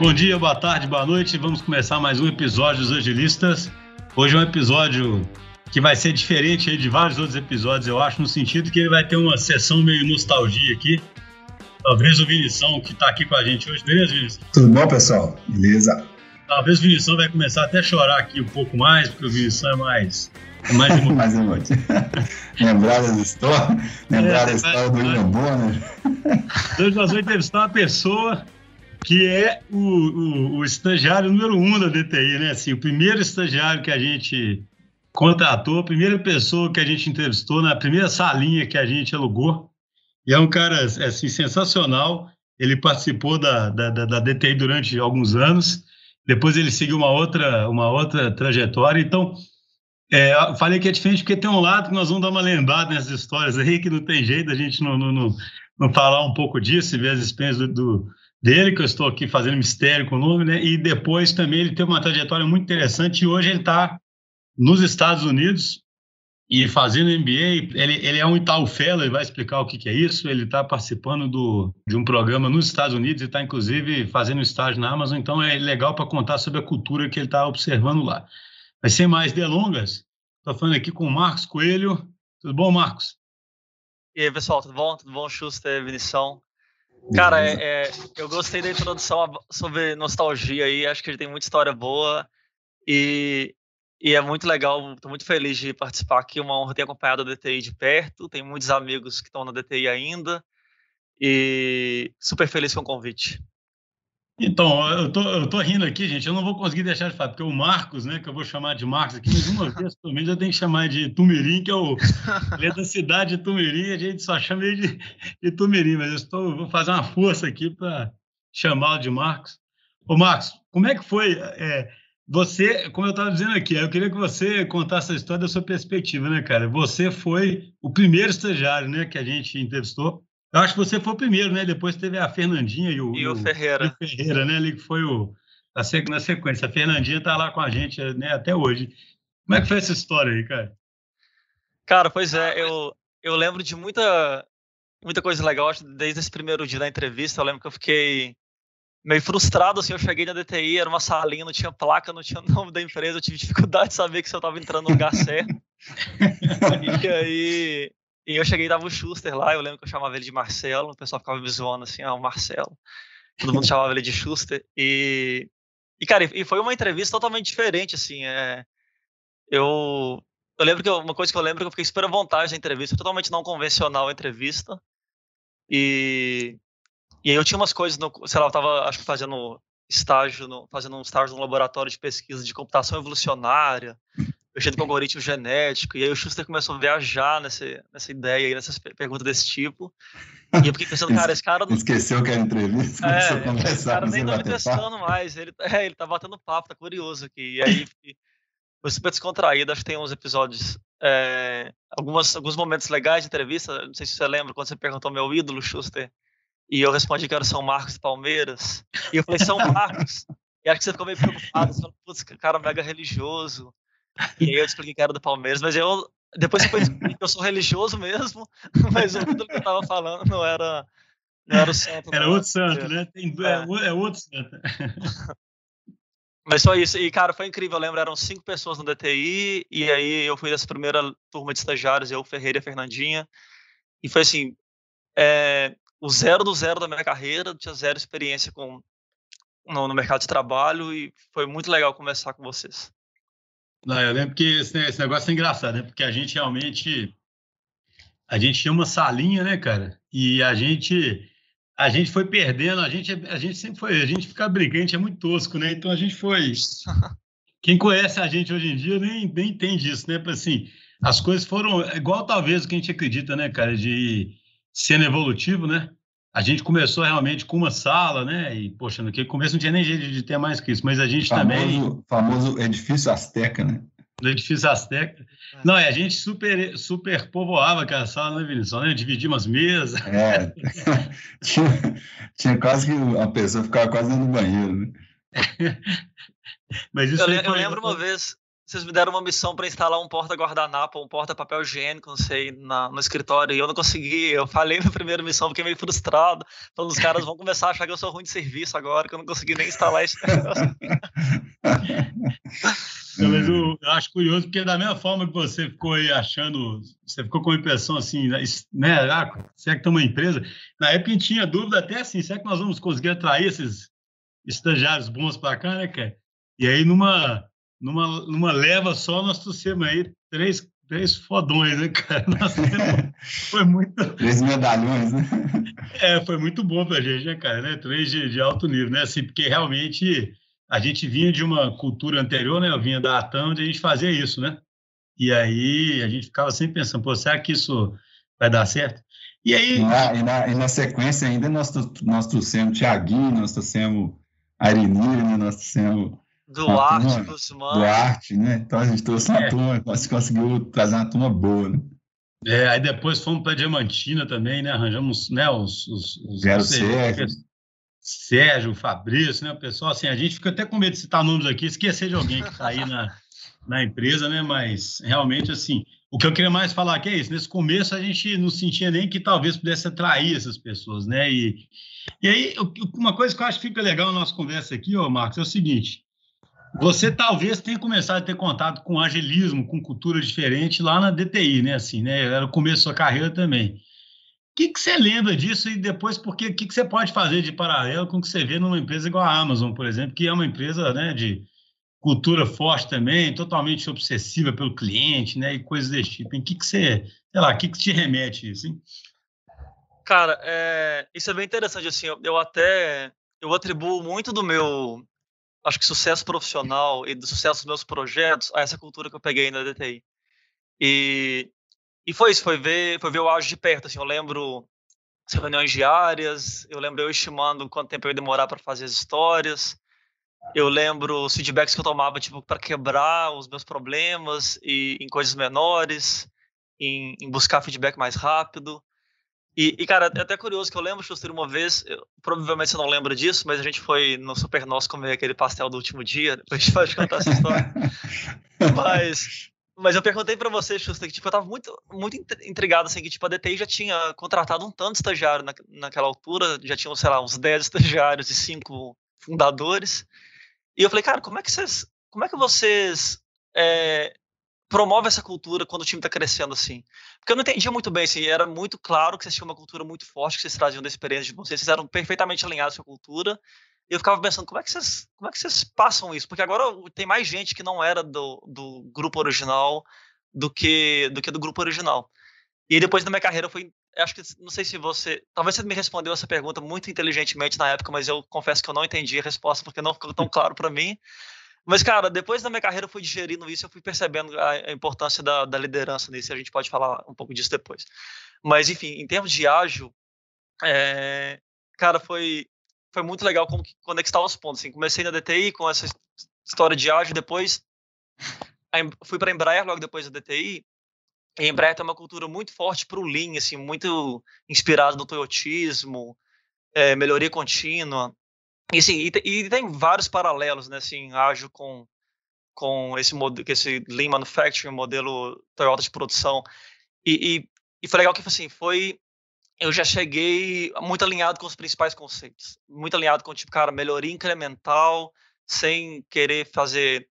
Bom dia, boa tarde, boa noite. Vamos começar mais um episódio dos Agilistas. Hoje é um episódio que vai ser diferente de vários outros episódios, eu acho, no sentido que ele vai ter uma sessão meio nostalgia aqui. Talvez o Vinição, que está aqui com a gente hoje. Beleza, Vinição? Tudo bom, pessoal? Beleza. Talvez o Vinição vai começar até a chorar aqui um pouco mais, porque o Vinição é mais é mais emotivo. mais emotivo. lembrar das histórias, lembrar é, da história do William Bonner. Hoje nós vamos entrevistar uma pessoa que é o, o, o, estagiário número um da DTI, né? Assim, o primeiro estagiário que a gente contratou, a primeira pessoa que a gente entrevistou, na primeira salinha que a gente alugou. E é um cara assim, sensacional. Ele participou da, da, da DTI durante alguns anos. Depois ele seguiu uma outra, uma outra trajetória. Então, é, falei que é diferente porque tem um lado que nós vamos dar uma lembrada nessas histórias aí, que não tem jeito a gente não, não, não, não falar um pouco disso e ver as experiências do, do, dele, que eu estou aqui fazendo mistério com o nome, né? E depois também ele teve uma trajetória muito interessante e hoje ele está nos Estados Unidos e fazendo MBA. Ele, ele é um Itaú Fellow, ele vai explicar o que, que é isso. Ele está participando do, de um programa nos Estados Unidos e está, inclusive, fazendo estágio na Amazon. Então, é legal para contar sobre a cultura que ele está observando lá. Mas sem mais delongas, estou falando aqui com o Marcos Coelho. Tudo bom, Marcos? E aí, pessoal, tudo bom? Tudo bom, Schuster, Vinição? Cara, é, é, eu gostei da introdução sobre nostalgia aí, acho que ele tem muita história boa e, e é muito legal, estou muito feliz de participar aqui, uma honra ter acompanhado a DTI de perto, tem muitos amigos que estão na DTI ainda e super feliz com o convite. Então, eu tô, eu tô rindo aqui, gente, eu não vou conseguir deixar de falar, porque o Marcos, né, que eu vou chamar de Marcos aqui, mas uma vez pelo menos eu tenho que chamar de Tumirim, que é o, ele é da cidade de Tumirim, a gente só chama ele de, de Tumirim, mas eu estou, vou fazer uma força aqui para chamá-lo de Marcos. Ô, Marcos, como é que foi, é, você, como eu estava dizendo aqui, eu queria que você contasse a história da sua perspectiva, né, cara? Você foi o primeiro estagiário, né, que a gente entrevistou, eu acho que você foi o primeiro, né? Depois teve a Fernandinha e o, e o, Ferreira. E o Ferreira, né? Ele que foi o, a, na sequência. A Fernandinha está lá com a gente né, até hoje. Como é que foi essa história aí, cara? Cara, pois é, eu, eu lembro de muita, muita coisa legal desde esse primeiro dia da entrevista. Eu lembro que eu fiquei meio frustrado, assim, eu cheguei na DTI, era uma salinha, não tinha placa, não tinha nome da empresa, eu tive dificuldade de saber que se eu estava entrando no lugar certo. e aí e eu cheguei e tava o Schuster lá, eu lembro que eu chamava ele de Marcelo, o pessoal ficava me zoando assim, ah, o Marcelo. Todo mundo chamava ele de Schuster. E, e cara, e foi uma entrevista totalmente diferente, assim. É, eu, eu lembro que eu, uma coisa que eu lembro é que eu fiquei super à vontade na entrevista, totalmente não convencional a entrevista. E, e aí eu tinha umas coisas, no, sei lá, eu tava, acho que fazendo estágio, no, fazendo um estágio no laboratório de pesquisa de computação evolucionária mexendo com algoritmo genético, e aí o Schuster começou a viajar nessa, nessa ideia e nessas perguntas desse tipo. E eu fiquei pensando, cara, esse cara. Não... Esqueceu que era entrevista, é, começou a conversar. Esse cara nem tá me testando mais, ele, é, ele tá batendo papo, tá curioso aqui. E aí foi super descontraído, acho que tem uns episódios, é, algumas, alguns momentos legais de entrevista. Não sei se você lembra quando você perguntou meu ídolo, Schuster, e eu respondi que era São Marcos Palmeiras. E eu falei, São Marcos. E acho que você ficou meio preocupado, você falou, putz, cara mega religioso. E aí eu expliquei que era do Palmeiras, mas eu depois que eu sou religioso mesmo, mas o que eu tava falando não era, não era o santo. Era outro santo, né? Tem, é. é outro santo. Mas só isso. E, cara, foi incrível. Eu lembro, eram cinco pessoas no DTI, e aí eu fui dessa primeira turma de estagiários, eu, Ferreira e Fernandinha. E foi assim, é, o zero do zero da minha carreira, tinha zero experiência com, no, no mercado de trabalho, e foi muito legal conversar com vocês. Não, eu lembro que esse, negócio é engraçado, né? Porque a gente realmente. A gente tinha uma salinha, né, cara? E a gente. A gente foi perdendo, a gente, a gente sempre foi. A gente fica brigante, é muito tosco, né? Então a gente foi. Quem conhece a gente hoje em dia nem, nem entende isso, né? Assim, as coisas foram igual talvez o que a gente acredita, né, cara, de sendo evolutivo, né? A gente começou realmente com uma sala, né? E, poxa, no começo não tinha nem jeito de ter mais que isso, mas a gente famoso, também. famoso edifício Azteca, né? No edifício Azteca. É. Não, é, a gente super, super povoava aquela sala, né, Vinícius? Né? Dividia umas mesas. É. tinha, tinha quase que a pessoa ficava quase no banheiro, né? Mas isso eu, eu lembro uma vez, vocês me deram uma missão para instalar um porta-guardanapo, um porta-papel higiênico, não sei, na, no escritório, e eu não consegui. Eu falei na primeira missão, fiquei meio frustrado. Então os caras vão começar a achar que eu sou ruim de serviço agora, que eu não consegui nem instalar esse negócio. mas eu, eu, acho curioso, porque da mesma forma que você ficou aí achando, você ficou com a impressão assim, né? Ah, será que tem uma empresa? Na época a gente tinha dúvida até assim, será que nós vamos conseguir atrair esses estagiários bons para cá, né, cara? E aí, numa numa, numa leva só, nós trouxemos aí três, três fodões, né, cara? foi muito. Três medalhões, né? É, foi muito bom pra gente, né, cara? Né? Três de, de alto nível, né? Assim, porque realmente a gente vinha de uma cultura anterior, né? Eu vinha da Atam, onde a gente fazia isso, né? E aí a gente ficava sempre pensando, pô, será que isso vai dar certo? E aí. E na, e na, e na sequência ainda nós, nós trouxemos Tiaguinho, nós trouxemos Arinir, né? nós trouxemos Duarte, Guzmán. Duarte, né? Então a gente trouxe uma é. turma, conseguiu trazer uma turma boa, né? É, aí depois fomos para Diamantina também, né? Arranjamos né, os, os, os Zero Sérgio. Sérgio, Fabrício, né? O pessoal, assim, a gente fica até com medo de citar nomes aqui, esquecer de alguém que está aí na, na empresa, né? Mas realmente, assim, o que eu queria mais falar aqui é isso. Nesse começo a gente não sentia nem que talvez pudesse atrair essas pessoas, né? E, e aí, uma coisa que eu acho que fica legal na nossa conversa aqui, ó, Marcos, é o seguinte: você talvez tenha começado a ter contato com agilismo, com cultura diferente lá na DTI, né? Assim, né? Era o começo da sua carreira também. O que, que você lembra disso e depois porque o que, que você pode fazer de paralelo com o que você vê numa empresa igual a Amazon, por exemplo, que é uma empresa né, de cultura forte também, totalmente obsessiva pelo cliente, né? E coisas desse tipo. Em que, que você, sei lá, o que, que te remete isso, hein? Cara, é, isso é bem interessante, assim, eu, eu até, eu atribuo muito do meu, acho que sucesso profissional e do sucesso dos meus projetos a essa cultura que eu peguei na DTI. E, e foi isso, foi ver, foi ver o ágil de perto. Assim, eu lembro as reuniões diárias, eu lembro eu estimando quanto tempo eu ia demorar para fazer as histórias. Eu lembro os feedbacks que eu tomava tipo para quebrar os meus problemas e em coisas menores, em, em buscar feedback mais rápido. E, e, cara, é até curioso que eu lembro, Schuster, uma vez, eu, provavelmente você não lembra disso, mas a gente foi no Super Nós comer aquele pastel do último dia, depois a gente pode contar essa história. mas, mas eu perguntei para você, Schuster, que tipo, eu tava muito, muito intrigado, assim, que tipo, a DTI já tinha contratado um tanto de estagiário na, naquela altura, já tinham, sei lá, uns 10 estagiários e 5 fundadores. E eu falei, cara, como é que vocês, como é que vocês é, promove essa cultura quando o time está crescendo assim? Porque eu não entendia muito bem, assim, era muito claro que vocês tinham uma cultura muito forte, que vocês traziam da experiência de vocês, vocês eram perfeitamente alinhados com a cultura, e eu ficava pensando, como é que vocês, como é que vocês passam isso? Porque agora tem mais gente que não era do, do grupo original do que, do que do grupo original. E depois da minha carreira foi, acho que, não sei se você, talvez você me respondeu essa pergunta muito inteligentemente na época, mas eu confesso que eu não entendi a resposta porque não ficou tão claro para mim. Mas, cara, depois da minha carreira eu fui digerindo isso, eu fui percebendo a, importância da, da, liderança nisso, a gente pode falar um pouco disso depois. Mas, enfim, em termos de ágil, é, cara, foi, foi muito legal como conectar os pontos. Assim, comecei na DTI com essa história de ágil, depois fui para a Embraer logo depois da DTI, e a Embraer tem uma cultura muito forte para o Lean, assim, muito inspirado no toyotismo, é, melhoria contínua. E, assim, e, e, tem vários paralelos, né, assim, ágil com, com esse, esse Lean Manufacturing, modelo Toyota de produção. E, e, e foi legal que, assim, foi... Eu já cheguei muito alinhado com os principais conceitos. Muito alinhado com, tipo, cara, melhoria incremental, sem querer fazer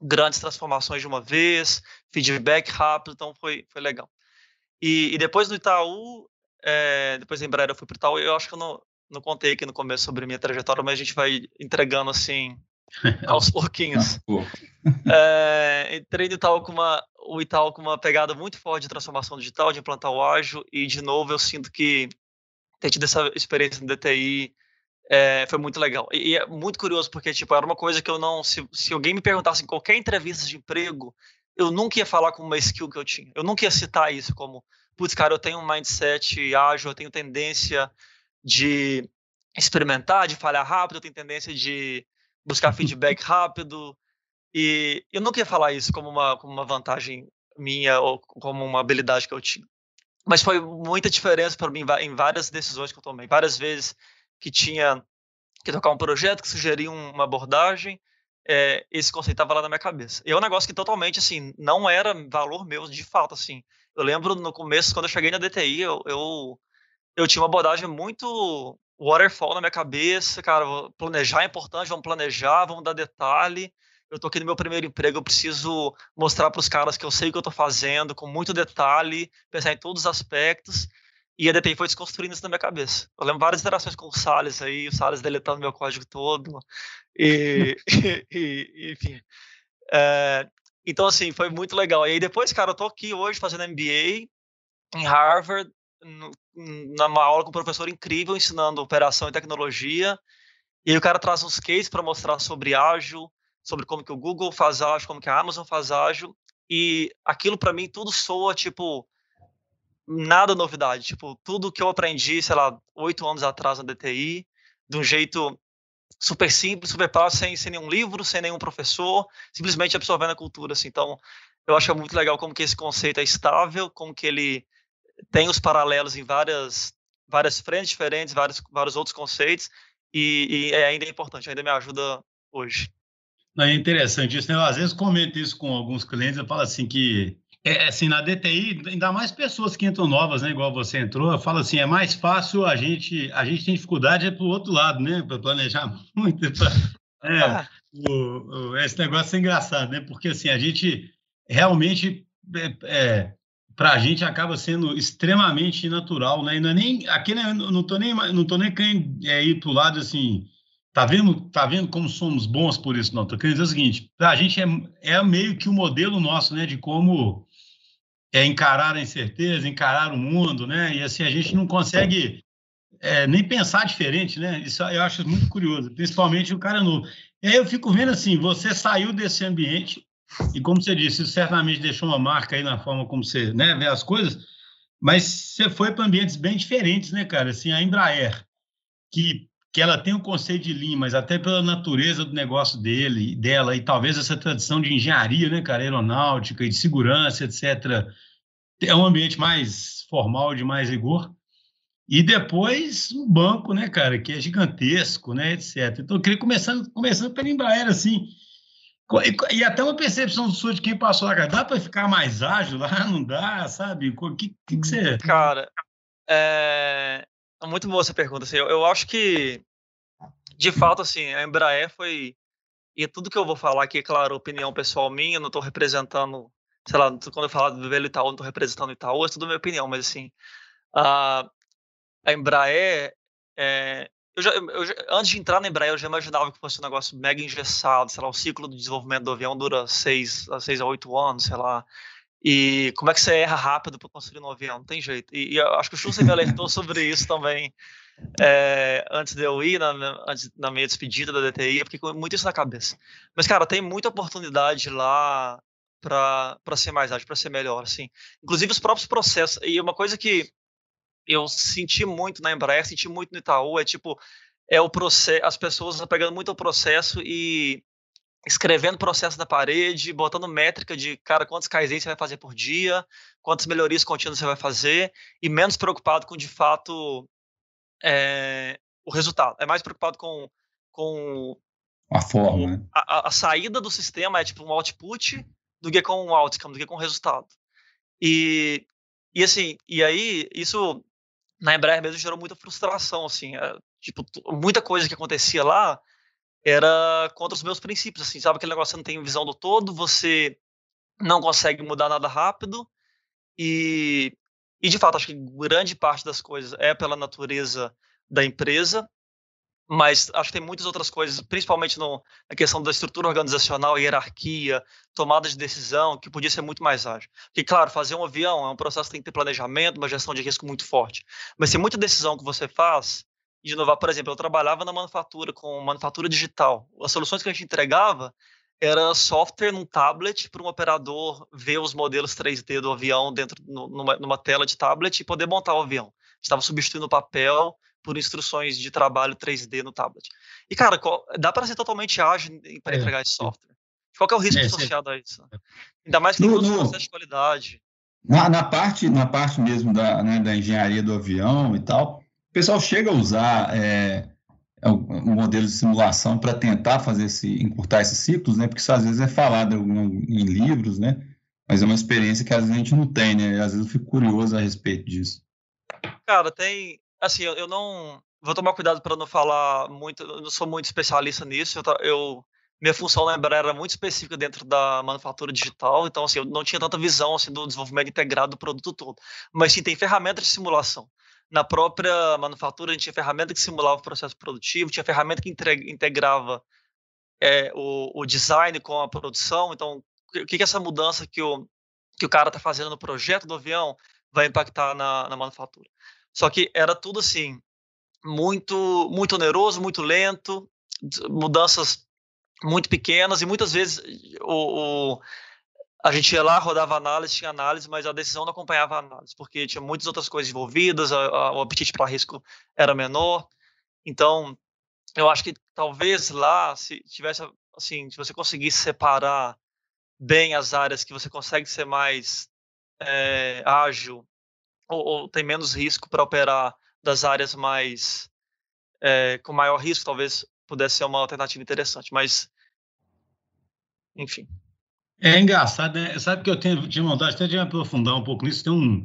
grandes transformações de uma vez, feedback rápido, então foi, foi legal. E, e depois do Itaú, é, depois da Embraer eu fui para o Itaú, eu acho que eu não, não contei aqui no começo sobre minha trajetória, mas a gente vai entregando assim aos pouquinhos. é, entrei no Itaú com uma, o Itaú com uma pegada muito forte de transformação digital, de implantar o ágil, e de novo eu sinto que ter tido essa experiência no DTI é, foi muito legal. E, e, é muito curioso, porque tipo, era uma coisa que eu não. Se, se alguém me perguntasse em qualquer entrevista de emprego, eu nunca ia falar como uma skill que eu tinha. Eu nunca ia citar isso como, putz, cara, eu tenho um mindset ágil, eu tenho tendência de experimentar, de falhar rápido, eu tenho tendência de buscar feedback rápido. E eu não queria falar isso como uma, como uma vantagem minha ou como uma habilidade que eu tinha. Mas foi muita diferença para mim em várias decisões que eu tomei. Várias vezes que tinha que tocar um projeto, que sugeria uma abordagem, é, esse conceito estava lá na minha cabeça. E é um negócio que totalmente, assim, não era valor meu de fato, assim. Eu lembro no começo, quando eu cheguei na DTI, eu, eu, eu tinha uma abordagem muito waterfall na minha cabeça, cara, planejar é importante, vamos planejar, vamos dar detalhe. Eu tô aqui no meu primeiro emprego, eu preciso mostrar para os caras que eu sei o que eu tô fazendo, com muito detalhe, pensar em todos os aspectos. E a DTI foi desconstruindo isso na minha cabeça. Eu lembro várias interações com o Salles aí, o Salles deletando meu código todo. E, e enfim. É, então, assim, foi muito legal. E aí depois, cara, eu tô aqui hoje fazendo MBA em Harvard, numa aula com um professor incrível ensinando operação e tecnologia. E aí o cara traz uns cases para mostrar sobre ágil, sobre como que o Google faz ágil, como que a Amazon faz ágil. E aquilo para mim tudo soa tipo nada novidade. Tipo, tudo que eu aprendi, sei lá, oito anos atrás na DTI, de um jeito super simples, super fácil, sem, sem nenhum livro, sem nenhum professor, simplesmente absorvendo a cultura, assim. Então, eu acho muito legal como que esse conceito é estável, como que ele tem os paralelos em várias várias frentes diferentes, vários, vários outros conceitos, e, e é ainda é importante, ainda me ajuda hoje. É interessante isso, né? Eu, às vezes comento isso com alguns clientes, eu falo assim que é, assim, na DTI, ainda mais pessoas que entram novas, né? Igual você entrou, eu falo assim, é mais fácil a gente, a gente tem dificuldade é para o outro lado, né? Para planejar muito. Pra, é, ah. o, o, esse negócio é engraçado, né? Porque assim, a gente realmente, é, é para a gente acaba sendo extremamente natural, né? E não é nem, aqui né, não tô nem, não tô nem querendo é, ir para o lado assim, Tá vendo, tá vendo como somos bons por isso? Não, tô querendo dizer o seguinte, a gente é, é meio que o modelo nosso, né, de como é encarar a incerteza, encarar o mundo, né? E assim a gente não consegue é, nem pensar diferente, né? Isso eu acho muito curioso, principalmente o cara novo. E aí eu fico vendo assim, você saiu desse ambiente e como você disse, isso certamente deixou uma marca aí na forma como você, né, vê as coisas. Mas você foi para ambientes bem diferentes, né, cara? Assim, a Embraer, que que ela tem o conceito de Lean, mas até pela natureza do negócio dele, dela, e talvez essa tradição de engenharia, né, cara, aeronáutica e de segurança, etc., é um ambiente mais formal, de mais rigor. E depois o banco, né, cara, que é gigantesco, né, etc. Então, eu queria começar começando pela Embraer, assim, e, até uma percepção sua de quem passou lá, dá para ficar mais ágil lá? Não dá, sabe? O que, que, que você... Cara, é... muito boa essa pergunta, assim, eu, eu acho que, de fato, assim, a Embraer foi... E tudo que eu vou falar aqui, é claro, opinião pessoal minha, não estou representando sei lá, quando eu falar do velho Itaú, não estou representando Itaú, é tudo minha opinião, mas assim, a, a Embraer, é, eu já, eu antes de entrar na Embraer, eu já imaginava que fosse um negócio mega engessado, sei lá, o ciclo do desenvolvimento do avião dura seis, a oito anos, sei lá, e como é que você erra rápido para construir um avião? Não tem jeito. E, e acho que o Schuster me alertou sobre isso também é, antes de eu ir, na, antes, na minha despedida da DTI, fiquei com muito isso na cabeça. Mas, cara, tem muita oportunidade lá para ser mais ágil, para ser melhor, assim. Inclusive os próprios processos. E uma coisa que eu senti muito na Embraer, senti muito no Itaú, é tipo, é o processo, as pessoas pegando muito o processo e escrevendo processo na parede, botando métrica de, cara, quantos Kaizen você vai fazer por dia, quantas melhorias contínuas você vai fazer, e menos preocupado com, de fato, é, o resultado. É mais preocupado com, com a forma, né? a, a, saída do sistema é tipo um output do que com o outcome, do que com o resultado. E, e assim, e aí, isso na Embraer mesmo gerou muita frustração, assim, é, tipo, muita coisa que acontecia lá era contra os meus princípios, assim, sabe aquele negócio, você não tem visão do todo, você não consegue mudar nada rápido, e, e de fato, acho que grande parte das coisas é pela natureza da empresa, mas acho que tem muitas outras coisas, principalmente no, na questão da estrutura organizacional, hierarquia, tomada de decisão, que podia ser muito mais ágil. Porque, claro, fazer um avião é um processo que tem que ter planejamento, uma gestão de risco muito forte. Mas tem muita decisão que você faz, de inovar, por exemplo, eu trabalhava na manufatura, com manufatura digital. As soluções que a gente entregava era software num tablet para um operador ver os modelos 3D do avião dentro numa, numa tela de tablet e poder montar o avião. Estava substituindo o papel por instruções de trabalho 3D no tablet. E, cara, dá para ser totalmente ágil para é, entregar esse software. Qual é o risco é, associado a isso? Ainda mais que tem processos de qualidade. Na, na, parte, na parte mesmo da, né, da engenharia do avião e tal, o pessoal chega a usar é, um modelo de simulação para tentar fazer esse, encurtar esses ciclos, né? Porque isso às vezes é falado em livros, né? Mas é uma experiência que às vezes a gente não tem, né? Às vezes eu fico curioso a respeito disso. Cara, tem. Assim, eu, eu não. Vou tomar cuidado para não falar muito. Eu não sou muito especialista nisso. Eu, eu minha função na Embraer era muito específica dentro da manufatura digital, então assim, eu não tinha tanta visão assim, do desenvolvimento integrado do produto todo. Mas sim, tem ferramentas de simulação. Na própria manufatura, a gente tinha ferramenta que simulava o processo produtivo, tinha ferramenta que integrava é, o, o, design com a produção. Então, o que, que essa mudança que o, que o cara está fazendo no projeto do avião vai impactar na, na manufatura? Só que era tudo assim, muito, muito oneroso, muito lento, mudanças muito pequenas e muitas vezes o, o, a gente ia lá, rodava análise, tinha análise, mas a decisão não acompanhava a análise, porque tinha muitas outras coisas envolvidas, a, a, o apetite para risco era menor. Então, eu acho que talvez lá, se tivesse, assim, se você conseguisse separar bem as áreas que você consegue ser mais é, ágil ou, ou, tem menos risco para operar das áreas mais é, com maior risco, talvez pudesse ser uma alternativa interessante, mas enfim. É engraçado, né? Sabe que eu tenho, tinha vontade até de me aprofundar um pouco nisso. Tem um.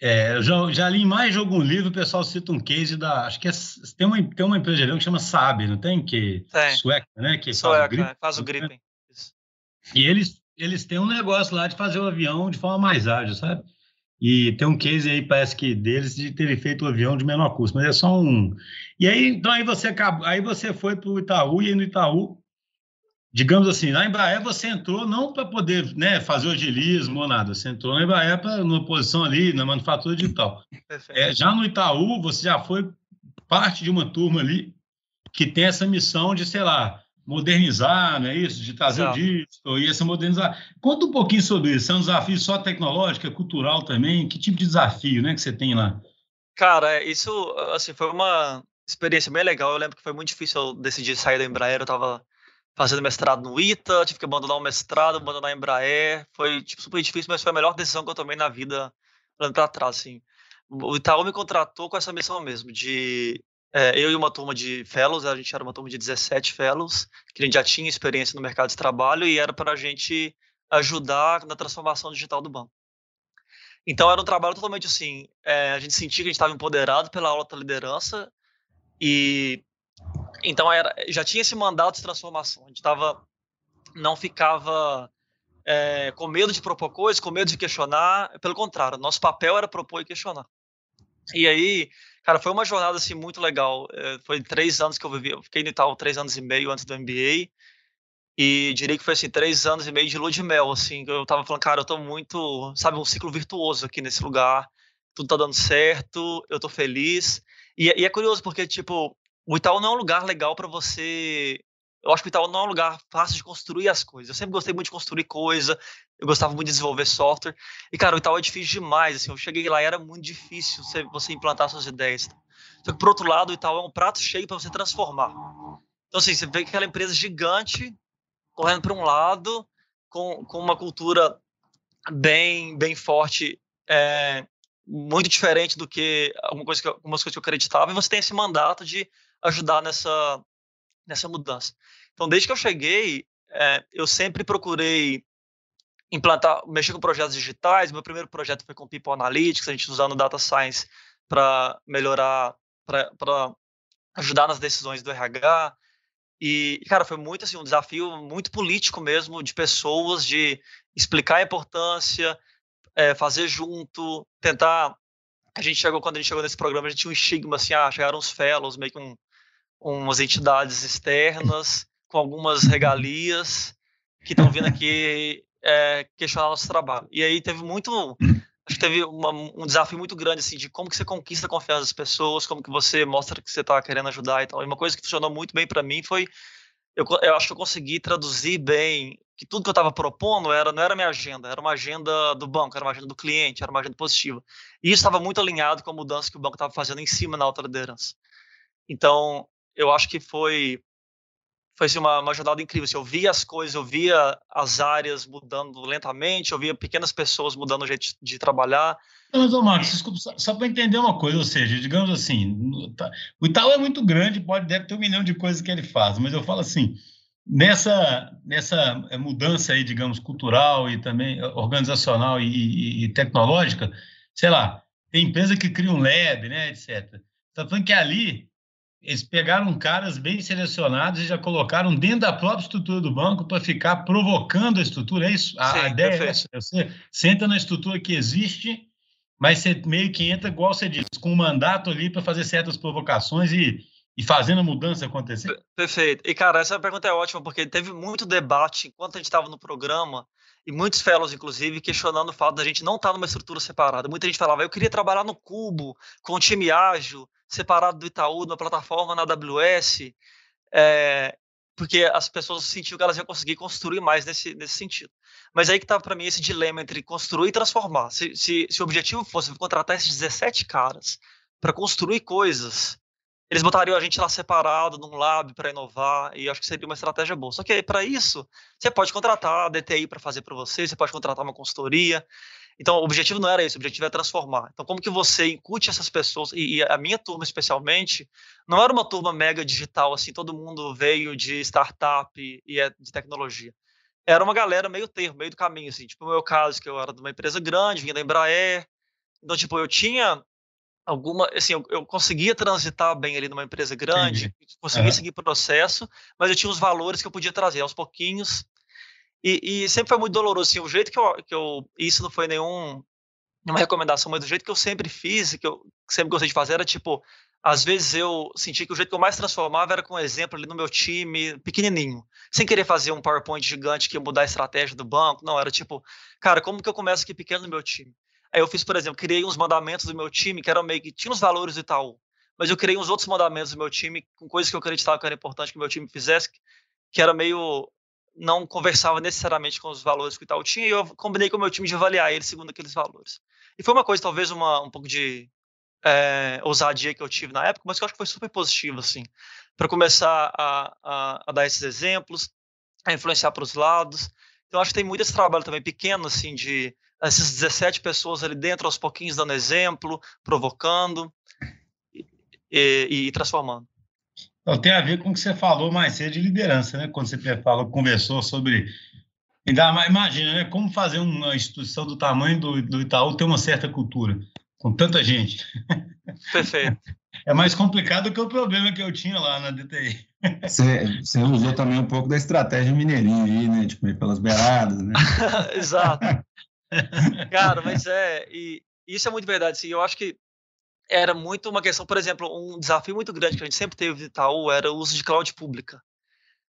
É, eu já, já li mais de algum livro, o pessoal cita um case da. Acho que é, tem, uma, tem uma empresa de que chama Saab, não tem? Que, tem. Sueca, né? Que Sueca, faz o grip. Faz o grip. Né? E eles, eles têm um negócio lá de fazer o avião de forma mais ágil, sabe? E tem um case aí, parece que deles, de terem feito o avião de menor custo, mas é só um. E aí, então aí você acabou, aí você foi para o Itaú, e aí no Itaú, digamos assim, na Embraer você entrou não para poder né, fazer o agilismo ou nada, você entrou na Embraer para numa posição ali, na manufatura digital. É, já no Itaú, você já foi parte de uma turma ali que tem essa missão de, sei lá, modernizar, não é isso? De trazer Exato. o disco e essa modernizar. Conta um pouquinho sobre isso. É um desafio só tecnológico, é cultural também? Que tipo de desafio né, que você tem lá? Cara, é, isso assim, foi uma experiência bem legal. Eu lembro que foi muito difícil eu decidir sair da Embraer. Eu estava fazendo mestrado no ITA, tive que abandonar o mestrado, abandonar a Embraer. Foi tipo, super difícil, mas foi a melhor decisão que eu tomei na vida, olhando para trás. Assim. O Itaú me contratou com essa missão mesmo, de é, eu e uma turma de fellows, a gente era uma turma de 17 fellows, que a gente já tinha experiência no mercado de trabalho e era para a gente ajudar na transformação digital do banco. Então era um trabalho totalmente assim, é, a gente sentia que a gente estava empoderado pela aula da liderança e então era, já tinha esse mandato de transformação. A gente tava, não ficava é, com medo de propor coisas, com medo de questionar. Pelo contrário, nosso papel era propor e questionar. E aí Cara, foi uma jornada assim muito legal. É, foi três anos que eu vivi. Eu fiquei no Itaú três anos e meio antes do MBA. E diria que foi assim, três anos e meio de lua de mel, assim. Eu tava falando, cara, eu tô muito, sabe, um ciclo virtuoso aqui nesse lugar. Tudo tá dando certo, eu tô feliz. E, e é curioso porque, tipo, o Itaú não é um lugar legal para você eu acho que o Itaú não é um lugar fácil de construir as coisas. Eu sempre gostei muito de construir coisa, eu gostava muito de desenvolver software. E, cara, o Itaú é difícil demais. Assim, eu cheguei lá e era muito difícil você, você implantar suas ideias. Só que, por outro lado, o Itaú é um prato cheio para você transformar. Então, assim, você vê aquela empresa gigante correndo para um lado, com, com uma cultura bem, bem forte, é, muito diferente do que alguma coisa que, algumas coisas que eu acreditava, e você tem esse mandato de ajudar nessa, nessa mudança. Então, desde que eu cheguei, é, eu sempre procurei implantar, mexer com projetos digitais. Meu primeiro projeto foi com People Analytics, a gente usando Data Science para melhorar, para ajudar nas decisões do RH. E, cara, foi muito assim, um desafio muito político mesmo, de pessoas, de explicar a importância, é, fazer junto, tentar. A gente chegou, quando a gente chegou nesse programa, a gente tinha um estigma assim, ah, chegaram os fellows, meio que um, umas entidades externas com algumas regalias que estão vindo aqui é, questionar nosso trabalho. E aí teve muito, acho que teve uma, um desafio muito grande assim de como que você conquista a confiança das pessoas, como que você mostra que você está querendo ajudar e tal. E uma coisa que funcionou muito bem para mim foi eu, eu, acho que eu consegui traduzir bem que tudo que eu estava propondo era não era minha agenda, era uma agenda do banco, era uma agenda do cliente, era uma agenda positiva. E isso estava muito alinhado com a mudança que o banco estava fazendo em cima na alta liderança. Então, eu acho que foi foi assim, uma, uma jornada incrível. Assim, eu via as coisas, eu via as áreas mudando lentamente, eu via pequenas pessoas mudando o jeito de, de trabalhar. Mas, ô Marcos, desculpa, só, só para entender uma coisa, ou seja, digamos assim, o Itaú é muito grande, pode deve ter um milhão de coisas que ele faz, mas eu falo assim, nessa, nessa eh, mudança aí, digamos, cultural e também organizacional e, e, e tecnológica, sei lá, tem empresa que cria um lab, né, etc. Está falando que ali eles pegaram caras bem selecionados e já colocaram dentro da própria estrutura do banco para ficar provocando a estrutura. É isso? A, Sim, a ideia perfeito. é essa. Você senta na estrutura que existe, mas você meio que entra, igual você disse, com um mandato ali para fazer certas provocações e, e fazendo a mudança acontecer. Perfeito. E, cara, essa pergunta é ótima, porque teve muito debate enquanto a gente estava no programa, e muitos fellows, inclusive, questionando o fato da gente não estar tá numa estrutura separada. Muita gente falava, eu queria trabalhar no Cubo, com o time ágil, separado do Itaú, na plataforma na AWS, é, porque as pessoas sentiam que elas iam conseguir construir mais nesse, nesse sentido. Mas aí que estava para mim esse dilema entre construir e transformar. Se, se, se o objetivo fosse contratar esses 17 caras para construir coisas, eles botariam a gente lá separado num lab para inovar e acho que seria uma estratégia boa. Só que para isso, você pode contratar a DTI para fazer para você, você pode contratar uma consultoria. Então, o objetivo não era esse, o objetivo é transformar. Então, como que você incute essas pessoas, e, e, a minha turma especialmente, não era uma turma mega digital, assim, todo mundo veio de startup e, é de tecnologia. Era uma galera meio termo, meio do caminho, assim, tipo o meu caso, que eu era de uma empresa grande, vinha da Embraer, então, tipo, eu tinha alguma, assim, eu, eu conseguia transitar bem ali numa empresa grande, Entendi. conseguia seguir processo, mas eu tinha os valores que eu podia trazer aos pouquinhos, e, e, sempre foi muito doloroso, assim, o jeito que eu, que eu isso não foi nenhum, nenhuma recomendação, mas do jeito que eu sempre fiz, que eu sempre gostei de fazer, era tipo, às vezes eu senti que o jeito que eu mais transformava era com um exemplo ali no meu time, pequenininho, sem querer fazer um PowerPoint gigante que ia mudar a estratégia do banco, não, era tipo, cara, como que eu começo aqui pequeno no meu time? Aí eu fiz, por exemplo, criei uns mandamentos do meu time que eram meio que, tinha os valores do Itaú, mas eu criei uns outros mandamentos do meu time com coisas que eu acreditava que era importante que o meu time fizesse, que era meio não conversava necessariamente com os valores que o Itaú tinha, e eu combinei com o meu time de avaliar ele segundo aqueles valores. E foi uma coisa, talvez, uma, um pouco de é, ousadia que eu tive na época, mas que eu acho que foi super positivo, assim, para começar a, a, a, dar esses exemplos, a influenciar para os lados. Então, acho que tem muito esse trabalho também pequeno, assim, de essas 17 pessoas ali dentro, aos pouquinhos, dando exemplo, provocando e, e, e transformando. Então, tem a ver com o que você falou mais cedo de liderança, né? Quando você falou, conversou sobre. Imagina, né? Como fazer uma instituição do tamanho do, do Itaú ter uma certa cultura, com tanta gente. Perfeito. É mais complicado que o problema que eu tinha lá na DTI. Você, você usou também um pouco da estratégia mineirinha aí, né? Tipo, ir pelas beiradas, né? Exato. Cara, mas é. E isso é muito verdade. Assim, eu acho que era muito uma questão, por exemplo, um desafio muito grande que a gente sempre teve no Itaú era o uso de cloud pública.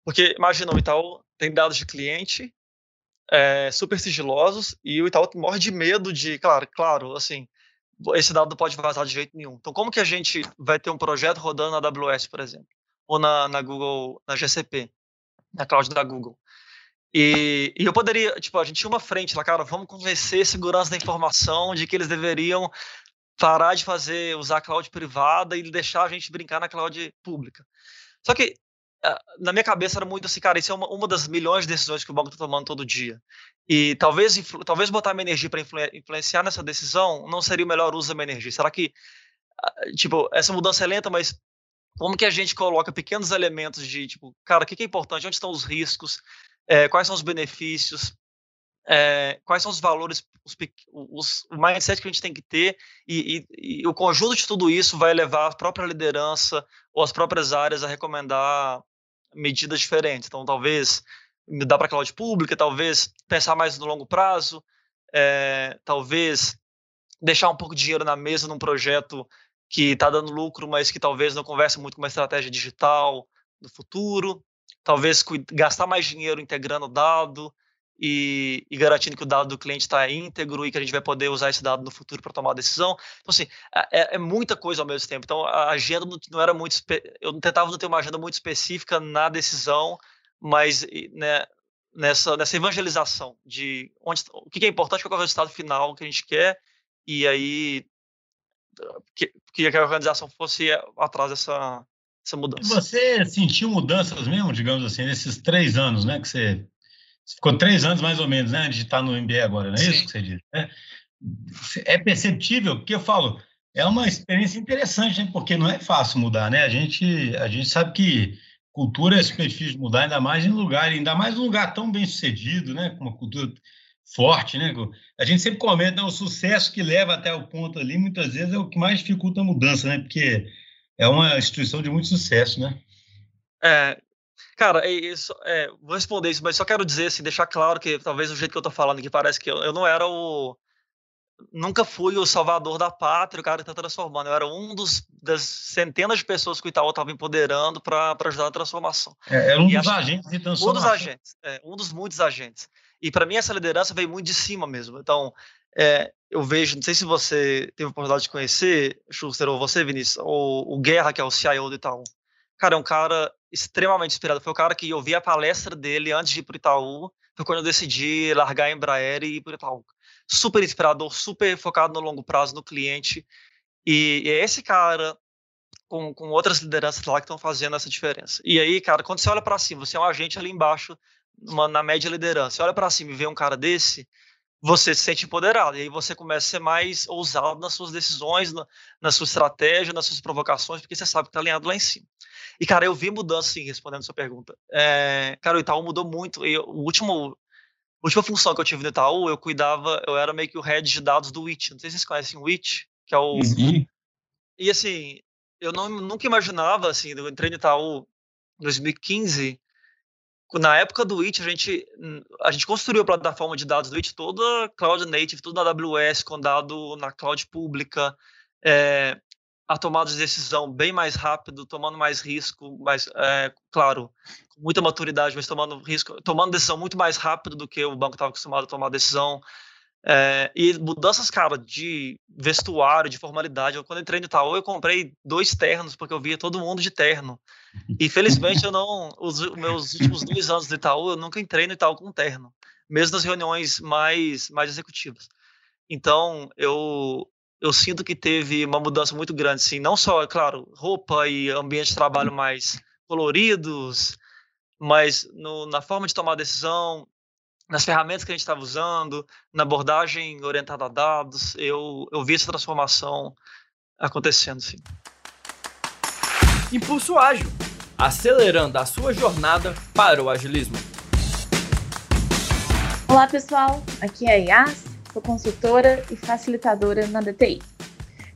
Porque, imagina, o Itaú tem dados de cliente é, super sigilosos e o Itaú morre de medo de, claro, claro, assim, esse dado pode vazar de jeito nenhum. Então, como que a gente vai ter um projeto rodando na AWS, por exemplo, ou na, na Google, na GCP, na cloud da Google? E, e, eu poderia, tipo, a gente tinha uma frente lá, cara, vamos convencer segurança da informação de que eles deveriam parar de fazer, usar a cloud privada e deixar a gente brincar na cloud pública. Só que na minha cabeça era muito assim, cara, isso é uma, uma das milhões de decisões que o banco está tomando todo dia. E talvez, talvez botar minha energia para influenciar nessa decisão não seria o melhor uso da minha energia. Será que, tipo, essa mudança é lenta, mas como que a gente coloca pequenos elementos de, tipo, cara, o que é importante? Onde estão os riscos? É, quais são os benefícios? É, quais são os valores, os, os, o mindset que a gente tem que ter, e, e, e, o conjunto de tudo isso vai levar a própria liderança ou as próprias áreas a recomendar medidas diferentes. Então, talvez mudar para a cloud pública, talvez pensar mais no longo prazo, é, talvez deixar um pouco de dinheiro na mesa num projeto que está dando lucro, mas que talvez não converse muito com uma estratégia digital no futuro, talvez gastar mais dinheiro integrando dado, e, e, garantindo que o dado do cliente está íntegro e que a gente vai poder usar esse dado no futuro para tomar a decisão. Então, assim, é, é, muita coisa ao mesmo tempo. Então, a agenda não, era muito. Eu tentava não ter uma agenda muito específica na decisão, mas né, nessa, nessa evangelização de onde, o que é importante, qual é o resultado final que a gente quer, e aí que, que a organização fosse atrás dessa, essa mudança. E você sentiu mudanças mesmo, digamos assim, nesses três anos, né? Que você ficou três anos mais ou menos, né? De estar no MBA agora, não é Sim. isso que você diz? Né? É perceptível, porque eu falo, é uma experiência interessante, né? porque não é fácil mudar, né? A gente, a gente sabe que cultura é super difícil de mudar, ainda mais em lugar, ainda mais um lugar tão bem sucedido, né? Com uma cultura forte, né? A gente sempre comenta né? o sucesso que leva até o ponto ali, muitas vezes é o que mais dificulta a mudança, né? Porque é uma instituição de muito sucesso, né? É, cara, é isso, é, vou responder isso, mas só quero dizer, assim, deixar claro que talvez o jeito que eu tô falando aqui parece que eu, eu não era o nunca fui o salvador da pátria, o cara que está transformando. Eu era um dos, das centenas de pessoas que o Itaú estava empoderando para ajudar na transformação. É, era um e dos agentes de transformação. Um dos agentes, é, um dos muitos agentes. E para mim essa liderança veio muito de cima mesmo. Então, é, eu vejo, não sei se você teve a oportunidade de conhecer, Schuster, ou você, Vinícius, ou o Guerra, que é o CIO do Itaú. Cara, é um cara extremamente inspirado. Foi o cara que eu vi a palestra dele antes de ir para o Itaú. Foi quando eu decidi largar a Embraer e ir para o Itaú super inspirador, super focado no longo prazo no cliente. E, e é esse cara com, com outras lideranças lá que estão fazendo essa diferença. E aí, cara, quando você olha para cima, você é um agente ali embaixo, uma, na média liderança, você olha para cima e vê um cara desse, você se sente empoderado. E aí você começa a ser mais ousado nas suas decisões, na, na sua estratégia, nas suas provocações, porque você sabe que está alinhado lá em cima. E, cara, eu vi mudança, sim, respondendo a sua pergunta. É, cara, o Itaú mudou muito. E o último a última função que eu tive no Itaú, eu cuidava, eu era meio que o head de dados do Witch. Não sei se vocês conhecem o Witch, que é o. Uhum. E assim, eu não, nunca imaginava, assim, eu entrei no Itaú em 2015. Na época do Witch, a gente, a gente construiu a plataforma de dados do Witch toda cloud native, tudo na AWS, com dado na cloud pública. É, a tomada de decisão bem mais rápido, tomando mais risco, mais, é, claro, com muita maturidade, mas tomando risco, tomando decisão muito mais rápido do que o banco estava acostumado a tomar decisão. É, e mudanças, cara, de vestuário, de formalidade. Eu, quando entrei no Itaú, eu comprei dois ternos, porque eu via todo mundo de terno. E felizmente eu não. Os meus últimos dois anos do Itaú, eu nunca entrei no Itaú com terno, mesmo nas reuniões mais, mais executivas. Então, eu, eu sinto que teve uma mudança muito grande, sim. Não só, é claro, roupa e ambiente de trabalho mais coloridos, mas no, na forma de tomar decisão, nas ferramentas que a gente estava usando, na abordagem orientada a dados, eu, eu vi essa transformação acontecendo, sim. Impulso Ágil, acelerando a sua jornada para o agilismo. Olá pessoal, aqui é a Yas sou consultora e facilitadora na DTI.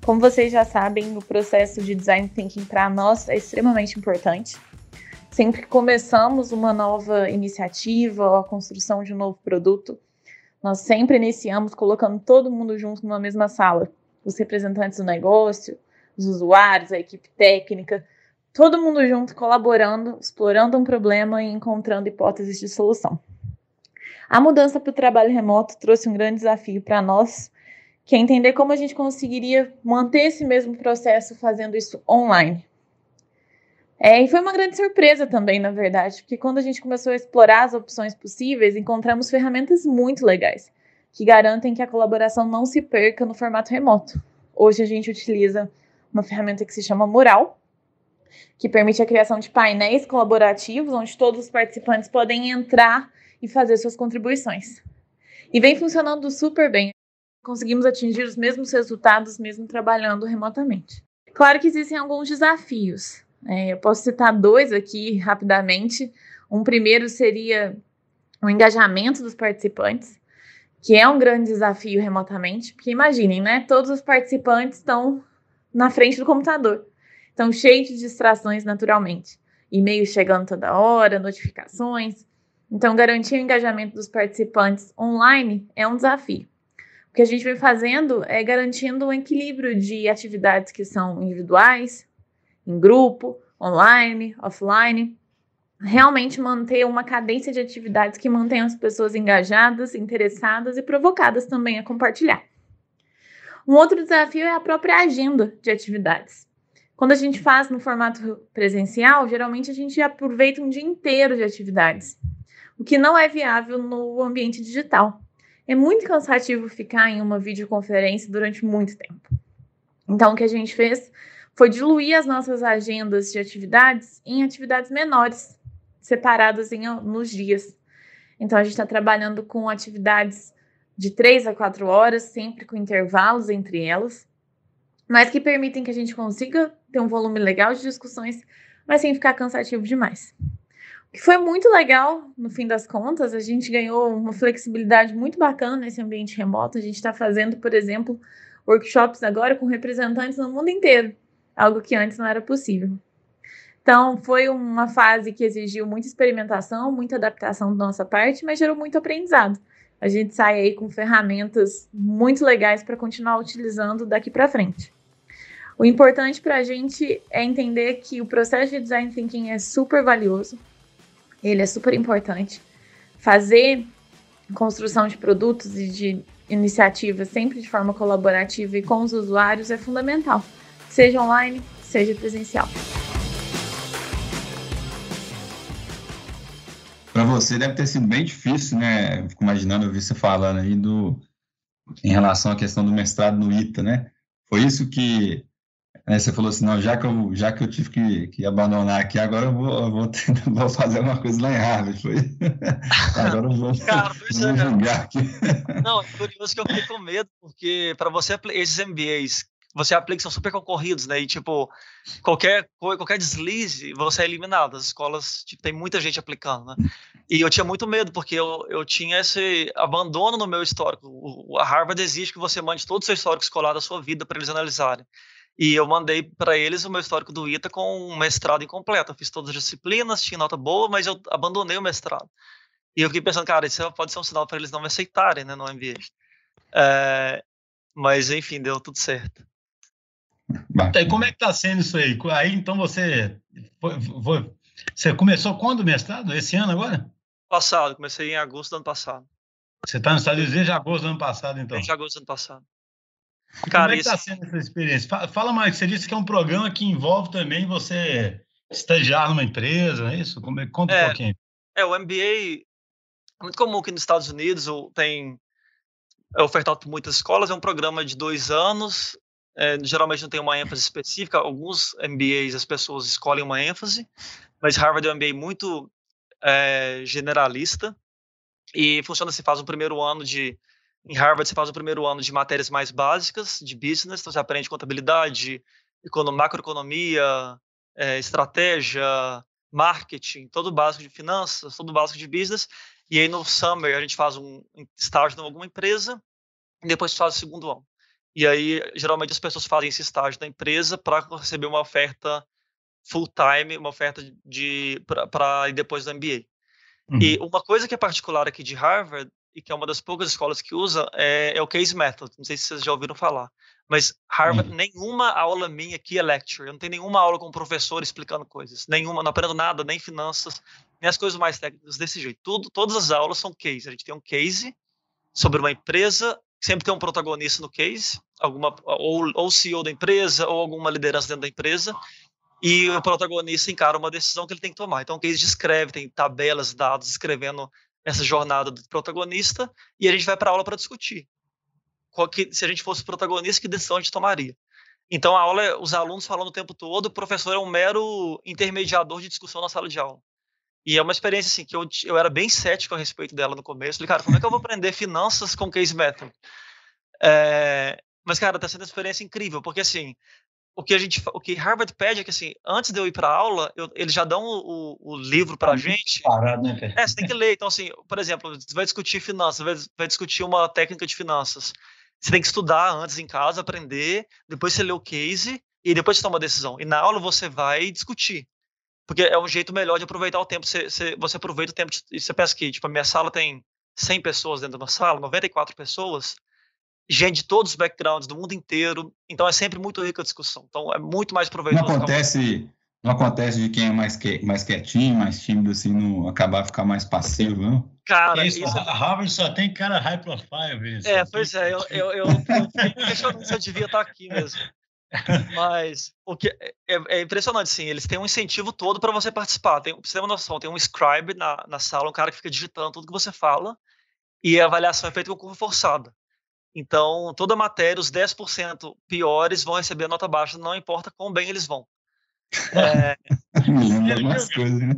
Como vocês já sabem, o processo de design thinking para nós é extremamente importante. Sempre que começamos uma nova iniciativa ou a construção de um novo produto, nós sempre iniciamos colocando todo mundo junto numa mesma sala. Os representantes do negócio, os usuários, a equipe técnica, todo mundo junto colaborando, explorando um problema e encontrando hipóteses de solução. A mudança para o trabalho remoto trouxe um grande desafio para nós, que é entender como a gente conseguiria manter esse mesmo processo fazendo isso online. É, e foi uma grande surpresa também, na verdade, porque quando a gente começou a explorar as opções possíveis, encontramos ferramentas muito legais, que garantem que a colaboração não se perca no formato remoto. Hoje a gente utiliza uma ferramenta que se chama Mural, que permite a criação de painéis colaborativos, onde todos os participantes podem entrar e fazer suas contribuições. E vem funcionando super bem. Conseguimos atingir os mesmos resultados mesmo trabalhando remotamente. Claro que existem alguns desafios. É, eu posso citar dois aqui rapidamente. Um primeiro seria o engajamento dos participantes, que é um grande desafio remotamente, porque imaginem, né? Todos os participantes estão na frente do computador, estão cheios de distrações naturalmente. E-mails chegando toda hora, notificações. Então, garantir o engajamento dos participantes online é um desafio. O que a gente vem fazendo é garantindo um equilíbrio de atividades que são individuais, em grupo, online, offline, realmente manter uma cadência de atividades que mantenham as pessoas engajadas, interessadas e provocadas também a compartilhar. Um outro desafio é a própria agenda de atividades. Quando a gente faz no formato presencial, geralmente a gente aproveita um dia inteiro de atividades o que não é viável no ambiente digital. É muito cansativo ficar em uma videoconferência durante muito tempo. Então, o que a gente fez foi diluir as nossas agendas de atividades em atividades menores, separadas em, nos dias. Então, a gente está trabalhando com atividades de três a quatro horas, sempre com intervalos entre elas, mas que permitem que a gente consiga ter um volume legal de discussões, mas sem ficar cansativo demais. O que foi muito legal, no fim das contas, a gente ganhou uma flexibilidade muito bacana nesse ambiente remoto. A gente está fazendo, por exemplo, workshops agora com representantes no mundo inteiro, algo que antes não era possível. Então, foi uma fase que exigiu muita experimentação, muita adaptação da nossa parte, mas gerou muito aprendizado. A gente sai aí com ferramentas muito legais para continuar utilizando daqui para frente. O importante para a gente é entender que o processo de design thinking é super valioso, ele é super importante. Fazer construção de produtos e de iniciativas sempre de forma colaborativa e com os usuários é fundamental, seja online, seja presencial. Para você deve ter sido bem difícil, né? Fico imaginando ouvir você falando aí do em relação à questão do mestrado no ITA, né? Foi isso que né, você falou assim, não, já que eu, já que eu tive que, que abandonar aqui, agora eu vou, eu vou, ter, vou fazer uma coisa lá em Harvard. Foi? Agora eu vou, Cara, vou é, julgar aqui. Não, é curioso que eu fiquei com medo, porque para você, esses MBAs você aplica são super concorridos, né? E tipo, qualquer qualquer deslize, você é eliminado. As escolas, tipo, tem muita gente aplicando, né? E eu tinha muito medo, porque eu, eu tinha esse abandono no meu histórico. O, a Harvard exige que você mande todo o seu histórico escolar da sua vida para eles analisarem. E eu mandei para eles o meu histórico do ITA com um mestrado incompleto. Eu fiz todas as disciplinas, tinha nota boa, mas eu abandonei o mestrado. E eu fiquei pensando, cara, isso pode ser um sinal para eles não me aceitarem né, no MBA. É, mas, enfim, deu tudo certo. E como é que está sendo isso aí? Aí, então, você, foi, foi, você começou quando o mestrado? Esse ano agora? Passado, comecei em agosto do ano passado. Você está nos Estados Unidos desde agosto do ano passado, então? Desde agosto do ano passado. Cara, Como é que está sendo essa experiência? Fala mais, você disse que é um programa que envolve também você estagiar numa empresa, é isso? Como é, conta é, um pouquinho. É, o MBA é muito comum aqui nos Estados Unidos, tem é ofertado por muitas escolas, é um programa de dois anos, é, geralmente não tem uma ênfase específica, alguns MBAs as pessoas escolhem uma ênfase, mas Harvard é um MBA muito é, generalista, e funciona se faz um primeiro ano de em Harvard, você faz o primeiro ano de matérias mais básicas de business, então você aprende contabilidade, macroeconomia, é, estratégia, marketing, todo o básico de finanças, todo o básico de business. E aí no summer a gente faz um estágio em alguma empresa e depois faz o segundo ano. E aí geralmente as pessoas fazem esse estágio na empresa para receber uma oferta full time, uma oferta de para ir depois do MBA. Uhum. E uma coisa que é particular aqui de Harvard e que é uma das poucas escolas que usa, é, é o Case Method. Não sei se vocês já ouviram falar. Mas Harvard, hum. nenhuma aula minha aqui é lecture. Eu não tenho nenhuma aula com um professor explicando coisas. Nenhuma, não aprendo nada, nem finanças, nem as coisas mais técnicas desse jeito. Tudo, todas as aulas são case. A gente tem um case sobre uma empresa, sempre tem um protagonista no case, alguma, ou, CEO da empresa, ou alguma liderança dentro da empresa, e o protagonista encara uma decisão que ele tem que tomar. Então, o case descreve, tem tabelas, dados, escrevendo essa jornada do protagonista e a gente vai para a aula para discutir. Que, se a gente fosse protagonista, que decisão a gente tomaria? Então a aula é os alunos falando o tempo todo, o professor é um mero intermediador de discussão na sala de aula. E é uma experiência assim que eu, eu era bem cético a respeito dela no começo. Falei, cara, como é que eu vou aprender finanças com case method? É, mas, cara, tá sendo uma experiência incrível, porque assim, o que a gente, o que Harvard pede é que assim, antes de eu ir para aula, eu, eles já dão o, o, livro para a gente. Parado, né, é, você tem que ler. Então assim, por exemplo, você vai discutir finanças, vai, vai discutir uma técnica de finanças. Você tem que estudar antes em casa, aprender, depois você lê o case e depois você toma uma decisão. E na aula você vai discutir. Porque é um jeito melhor de aproveitar o tempo. Você, você, você aproveita o tempo. De, você pensa que, tipo, a minha sala tem 100 pessoas dentro de uma sala, 94 pessoas gente de todos os backgrounds do mundo inteiro. Então é sempre muito rica a discussão. Então é muito mais proveitoso. Não acontece, não acontece de quem é mais, que, mais quietinho, mais tímido, assim, não acabar ficar mais passivo, não? Cara, isso, isso... a Harvard só tem cara high profile. Isso. É, pois é, eu, eu, eu, eu questionando se eu devia estar aqui mesmo. Mas o que é, é, é, impressionante, sim. Eles têm um incentivo todo para você participar. Tem, pra você ter uma noção, tem um scribe na, na sala, um cara que fica digitando tudo que você fala, e a avaliação é feita com curva forçada. Então, toda matéria, os 10% piores vão receber nota baixa, não importa quão bem eles vão. É... Me lembra algumas coisas. Né?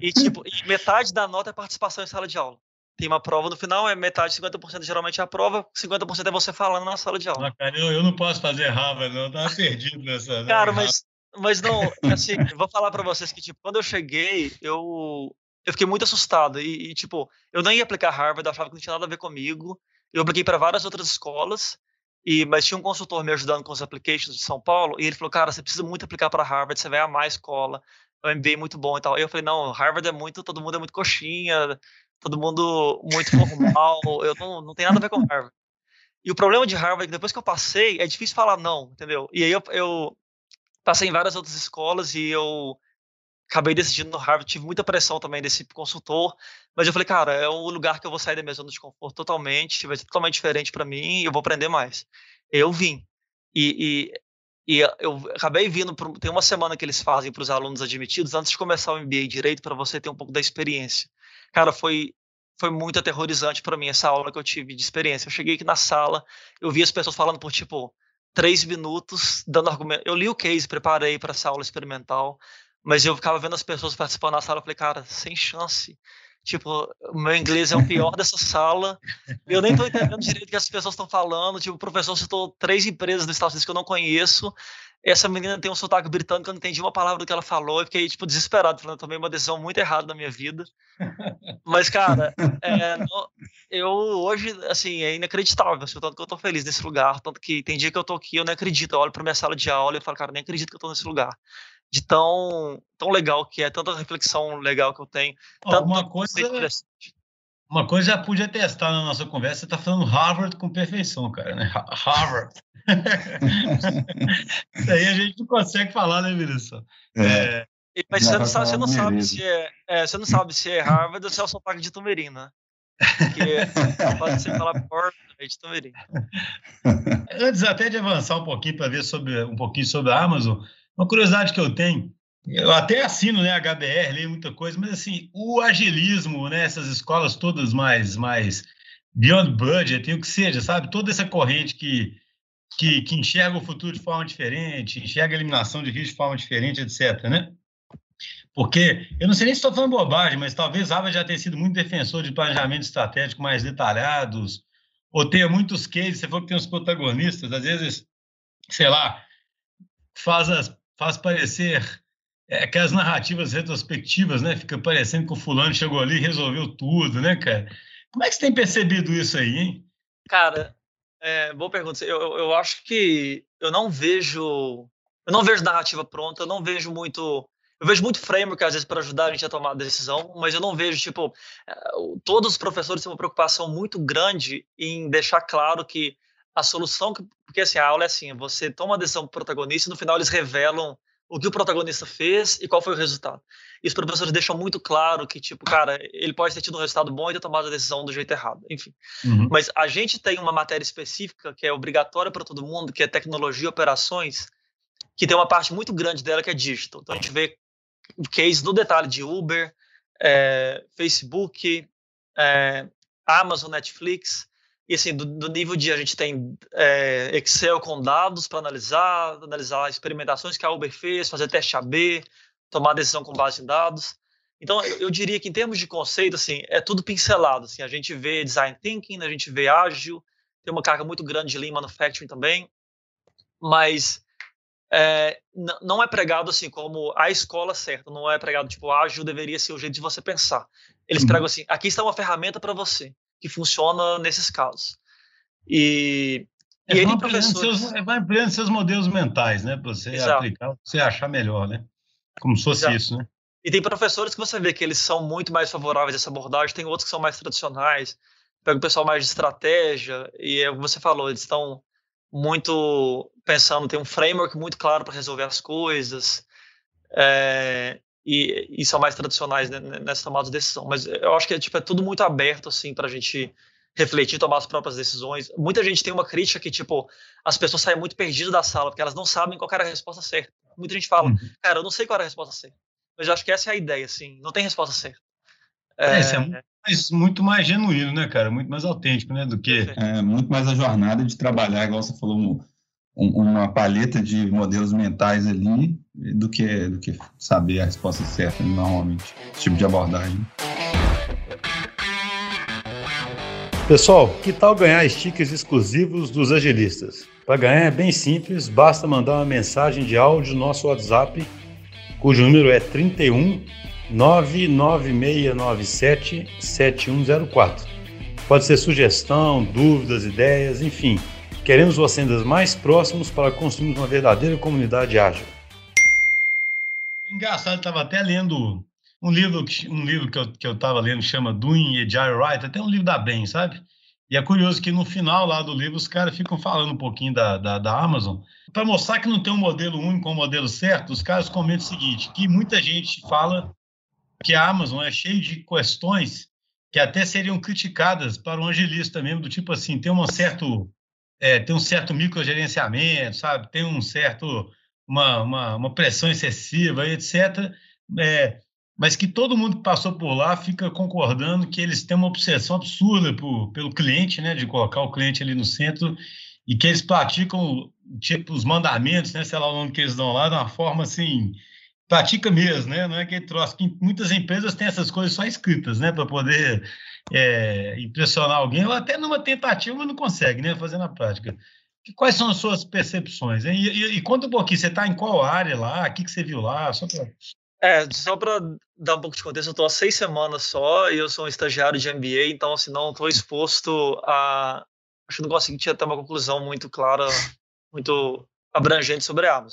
E, tipo, e metade da nota é participação em sala de aula. Tem uma prova no final, é metade, 50% geralmente é a prova, 50% é você falando na sala de aula. Não, cara, eu, eu não posso fazer Harvard, não, eu tava perdido nessa. Cara, mas, mas não, assim, vou falar para vocês que, tipo, quando eu cheguei, eu, eu fiquei muito assustado. E, e, tipo, eu nem ia aplicar Harvard, eu achava que não tinha nada a ver comigo. Eu apliquei para várias outras escolas, e mas tinha um consultor me ajudando com os applications de São Paulo, e ele falou: Cara, você precisa muito aplicar para Harvard, você vai amar a escola, o MBA é muito bom e tal. E eu falei: Não, Harvard é muito, todo mundo é muito coxinha, todo mundo muito formal, eu não, não tenho nada a ver com Harvard. E o problema de Harvard é que depois que eu passei, é difícil falar não, entendeu? E aí eu, eu passei em várias outras escolas e eu acabei decidindo no Harvard, tive muita pressão também desse consultor, mas eu falei, cara, é um lugar que eu vou sair da minha zona de conforto totalmente, vai ser totalmente diferente para mim e eu vou aprender mais. Eu vim. E, e, e eu acabei vindo, por, tem uma semana que eles fazem para os alunos admitidos antes de começar o MBA Direito, para você ter um pouco da experiência. Cara, foi foi muito aterrorizante para mim essa aula que eu tive de experiência. Eu cheguei aqui na sala, eu vi as pessoas falando por tipo três minutos, dando argumento. Eu li o case, preparei para essa aula experimental. Mas eu ficava vendo as pessoas participando na sala, eu falei, cara, sem chance. Tipo, meu inglês é o pior dessa sala. Eu nem tô entendendo direito o que as pessoas estão falando. Tipo, o professor citou três empresas dos Estados Unidos que eu não conheço. Essa menina tem um sotaque britânico, eu não entendi uma palavra do que ela falou. Eu fiquei, tipo, desesperado, falando, tomei uma decisão muito errada na minha vida. Mas, cara, é, eu hoje, assim, é inacreditável. Assim, tanto que eu tô feliz nesse lugar. Tanto que tem dia que eu tô aqui, eu não acredito. Eu olho pra minha sala de aula e falo, cara, nem acredito que eu tô nesse lugar de tão, tão legal que é, tanta reflexão legal que eu tenho. Ó, uma coisa, uma coisa já podia testar na nossa conversa, você está falando Harvard com perfeição, cara, né? Harvard. Isso aí a gente não consegue falar, né, Vinícius? É. é... Mas você não, sabe, você não sabe se é, é, você não sabe se é Harvard ou se é o sotaque de Tumerina. Porque pode ser falar porta de Tumerina. Antes até de avançar um pouquinho para ver sobre um pouquinho sobre a Amazon, uma curiosidade que eu tenho, eu até assino, né, HBR, leio muita coisa, mas assim, o agilismo, né, essas escolas todas mais, mais beyond budget, o que seja, sabe? Toda essa corrente que, que, que enxerga o futuro de forma diferente, enxerga a eliminação de risco de forma diferente, etc, né? Porque, eu não sei nem se estou falando bobagem, mas talvez Harvard já tenha sido muito defensor de planejamento estratégico mais detalhados, ou tenha muitos cases, você falou que tem os protagonistas, às vezes, sei lá, faz as faz parecer é, aquelas narrativas retrospectivas, né? Fica parecendo que o fulano chegou ali e resolveu tudo, né, cara? Como é que você tem percebido isso aí, hein? Cara, é, boa pergunta. Eu, eu acho que eu não vejo. Eu não vejo narrativa pronta, eu não vejo muito. Eu vejo muito framework, às vezes, para ajudar a gente a tomar a decisão, mas eu não vejo, tipo, é, todos os professores têm uma preocupação muito grande em deixar claro que a solução, porque assim, a aula é assim, você toma a decisão protagonista e no final eles revelam o que o protagonista fez e qual foi o resultado. E os professores deixam muito claro que, tipo, cara, ele pode ter tido um resultado bom e ter tomado a decisão do jeito errado, enfim. Uhum. Mas a gente tem uma matéria específica que é obrigatória para todo mundo, que é tecnologia e operações, que tem uma parte muito grande dela que é digital. Então a gente vê case no detalhe de Uber, é, Facebook, é, Amazon, Netflix, e assim, do, do, nível de a gente tem é, Excel com dados para analisar, analisar experimentações que a Uber fez, fazer teste AB, tomar decisão com base em dados. Então, eu, eu, diria que em termos de conceito, assim, é tudo pincelado. Assim, a gente vê design thinking, a gente vê ágil, tem uma carga muito grande de lean manufacturing também, mas é, não é pregado assim como a escola certa, não é pregado tipo ágil deveria ser o jeito de você pensar. Eles uhum. pregam assim, aqui está uma ferramenta para você que funciona nesses casos. E, é, e ele, professores... Seus, vai ampliando seus modelos mentais, né? Para você Exato. aplicar, você achar melhor, né? Como se fosse Exato. isso, né? E tem professores que você vê que eles são muito mais favoráveis a essa abordagem, tem outros que são mais tradicionais, pega o pessoal mais de estratégia, e é o que você falou, eles estão muito pensando, tem um framework muito claro para resolver as coisas. É, e, e são mais tradicionais né, nessa tomada de decisão. Mas eu acho que é, tipo, é tudo muito aberto assim para a gente refletir, tomar as próprias decisões. Muita gente tem uma crítica que tipo as pessoas saem muito perdidas da sala porque elas não sabem qual era a resposta certa. Muita gente fala, uhum. cara, eu não sei qual era a resposta certa. Mas eu acho que essa é a ideia, assim, não tem resposta certa. É, é, isso, é, mais, muito mais genuíno, né, cara? Muito mais autêntico, né? Do que. É, muito mais a jornada de trabalhar, igual você falou, uma paleta de modelos mentais ali, do que, do que saber a resposta certa, normalmente. Esse tipo de abordagem. Pessoal, que tal ganhar stickers exclusivos dos agilistas? Para ganhar é bem simples, basta mandar uma mensagem de áudio no nosso WhatsApp, cujo número é 31 99697 7104. Pode ser sugestão, dúvidas, ideias, enfim. Queremos vocês mais próximos para construirmos uma verdadeira comunidade ágil. Engraçado, estava até lendo um livro, um livro que eu que eu estava lendo chama Doing Agile Right, até um livro da Bem, sabe? E é curioso que no final lá do livro os caras ficam falando um pouquinho da, da, da Amazon. Para mostrar que não tem um modelo único, um modelo certo, os caras comentam o seguinte, que muita gente fala que a Amazon é cheia de questões que até seriam criticadas para um angelista mesmo, do tipo assim, tem um certo, é, tem um certo microgerenciamento, sabe? Tem um certo, uma, uma, uma pressão excessiva, etc. É, mas que todo mundo que passou por lá fica concordando que eles têm uma obsessão absurda por, pelo cliente, né, de colocar o cliente ali no centro e que eles praticam tipo os mandamentos, né, sei lá o nome que eles dão lá, de uma forma assim, pratica mesmo, né, não é aquele troço que muitas empresas têm essas coisas só escritas, né, para poder é, impressionar alguém, ou até numa tentativa, não consegue, né, fazer na prática. Quais são as suas percepções? E, e, e, conta um pouquinho, você está em qual área lá? O que, que você viu lá? Só para é, só para dar um pouco de contexto, eu estou há seis semanas só e eu sou um estagiário de MBA, então assim, não estou exposto a. Acho que não consegui ter uma conclusão muito clara, muito abrangente sobre a.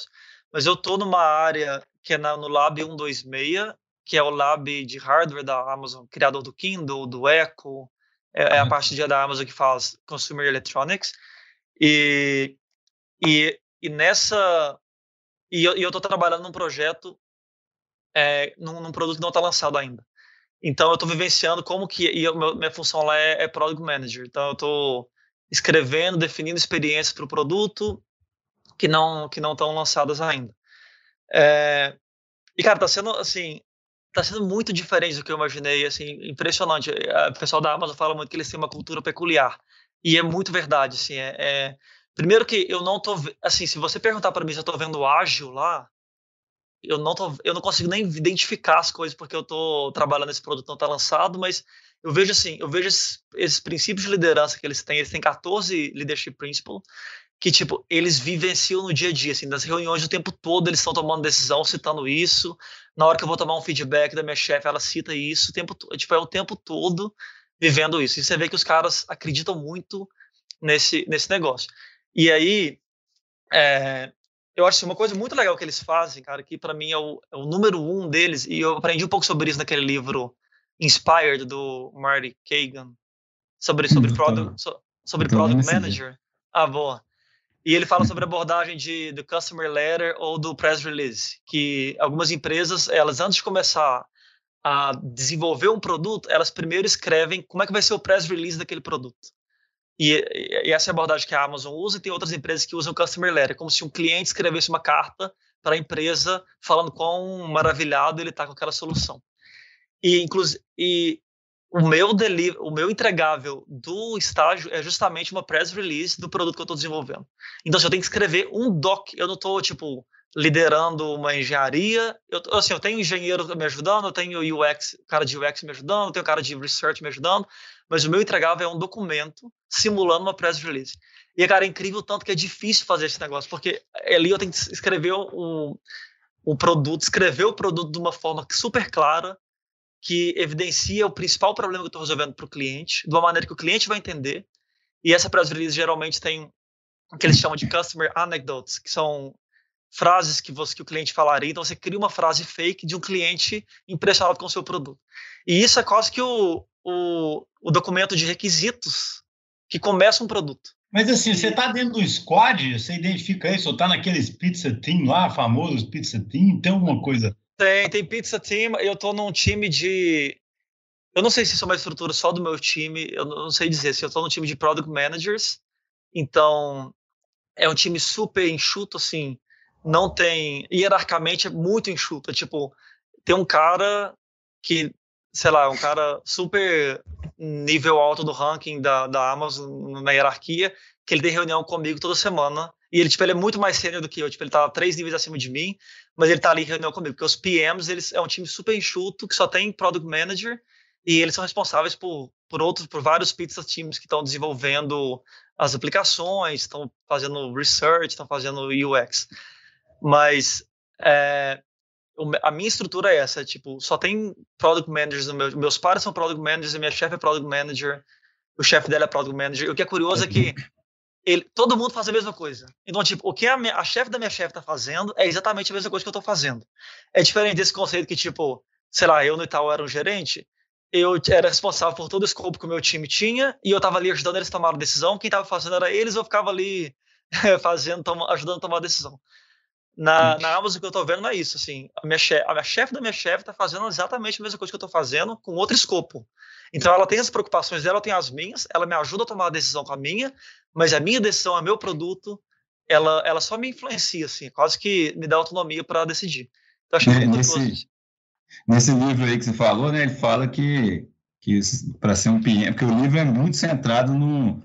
Mas eu estou numa área que é na, no Lab 126, que é o lab de hardware da Amazon, criador do Kindle, do Echo, é, é a parte de, da Amazon que faz Consumer Electronics. E, e, e nessa. E eu estou trabalhando num projeto é, num, num, produto que não está lançado ainda. Então eu estou vivenciando como que e eu, minha função lá é, é product manager. Então eu estou escrevendo, definindo experiências para o produto que não que não estão lançadas ainda. É, e cara, está sendo assim, está sendo muito diferente do que eu imaginei, assim, impressionante. O pessoal da Amazon fala muito que eles têm uma cultura peculiar e é muito verdade, assim. É, é primeiro que eu não tô assim, se você perguntar para mim se eu estou vendo ágil lá, eu não, tô, eu não consigo nem identificar as coisas porque eu estou trabalhando esse produto não está lançado, mas eu vejo assim, eu vejo esses, esses, princípios de liderança que eles têm, eles têm 14 leadership principles que tipo eles vivenciam no dia a dia, assim, nas reuniões o tempo todo eles estão tomando decisão, citando isso. Na hora que eu vou tomar um feedback da minha chefe, ela cita isso, o tempo tipo é o tempo todo vivendo isso. E você vê que os caras acreditam muito nesse nesse negócio. E aí é, eu acho uma coisa muito legal que eles fazem, cara, que para mim é o, é o, número um deles, e eu aprendi um pouco sobre isso naquele livro Inspired, do Marty Kagan, sobre, sobre, hum, product, so, sobre product manager. Ah, boa. E ele fala sobre a abordagem de, do customer letter ou do press release, que algumas empresas, elas antes de começar a desenvolver um produto, elas primeiro escrevem como é que vai ser o press release daquele produto. E, e, essa é a abordagem que a Amazon usa e tem outras empresas que usam Customer Letter, como se um cliente escrevesse uma carta para a empresa falando quão maravilhado ele está com aquela solução. E, inclusive, e o meu delivery, o meu entregável do estágio é justamente uma press release do produto que eu estou desenvolvendo. Então, se eu tenho que escrever um doc, eu não estou tipo liderando uma engenharia. Eu, assim, eu tenho engenheiro me ajudando, eu tenho UX, cara de UX me ajudando, eu tenho cara de research me ajudando, mas o meu entregável é um documento simulando uma press release. E, cara, é incrível tanto que é difícil fazer esse negócio, porque ali eu tenho que escrever o, o produto, escrever o produto de uma forma super clara, que evidencia o principal problema que eu estou resolvendo para o cliente, de uma maneira que o cliente vai entender. E essa press release geralmente tem o que eles chamam de customer anecdotes, que são frases que, você, que o cliente falaria. Então, você cria uma frase fake de um cliente impressionado com o seu produto. E isso é quase que o, o, o documento de requisitos que começa um produto. Mas assim, você está dentro do squad, você identifica isso, ou está naqueles pizza team lá, famosos pizza team, tem alguma coisa? Tem, tem pizza team, eu estou num time de... Eu não sei se isso é uma estrutura só do meu time, eu não sei dizer, se eu estou num time de product managers, então é um time super enxuto, assim, não tem, hierarquicamente é muito enxuto, tipo, tem um cara que sei lá, um cara super nível alto do ranking da, da Amazon na hierarquia, que ele tem reunião comigo toda semana. E ele, tipo, ele é muito mais sênior do que eu. Tipo, ele tá três níveis acima de mim, mas ele tá ali em reunião comigo. Porque os PMs, eles é um time super enxuto, que só tem Product Manager, e eles são responsáveis por, por outros, por vários pizza teams que estão desenvolvendo as aplicações, estão fazendo research, estão fazendo UX. Mas é, a minha estrutura é essa, tipo, só tem product managers, meu, meus pares são product managers, a minha chefe é product manager, o chefe dela é product manager. O que é curioso é que ele, todo mundo faz a mesma coisa. Então, tipo, o que a, a chefe da minha chefe está fazendo é exatamente a mesma coisa que eu estou fazendo. É diferente desse conceito que, tipo, sei lá, eu no Itaú era um gerente, eu era responsável por todo o escopo que o meu time tinha e eu estava ali ajudando eles a tomar a decisão. Quem estava fazendo era eles, eu ficava ali fazendo, toma, ajudando a tomar a decisão. Na, na Amazon que eu estou vendo não é isso, assim, a minha chefe, a minha chefe da minha chefe está fazendo exatamente a mesma coisa que eu estou fazendo com outro escopo. Então ela tem as preocupações dela, eu tenho as minhas, ela me ajuda a tomar a decisão com a minha, mas a minha decisão é meu produto, ela, ela só me influencia, assim, quase que me dá autonomia para decidir. Então, acho é, nesse, nesse livro aí que você falou, né, ele fala que, que para ser um PM, porque o livro é muito centrado no,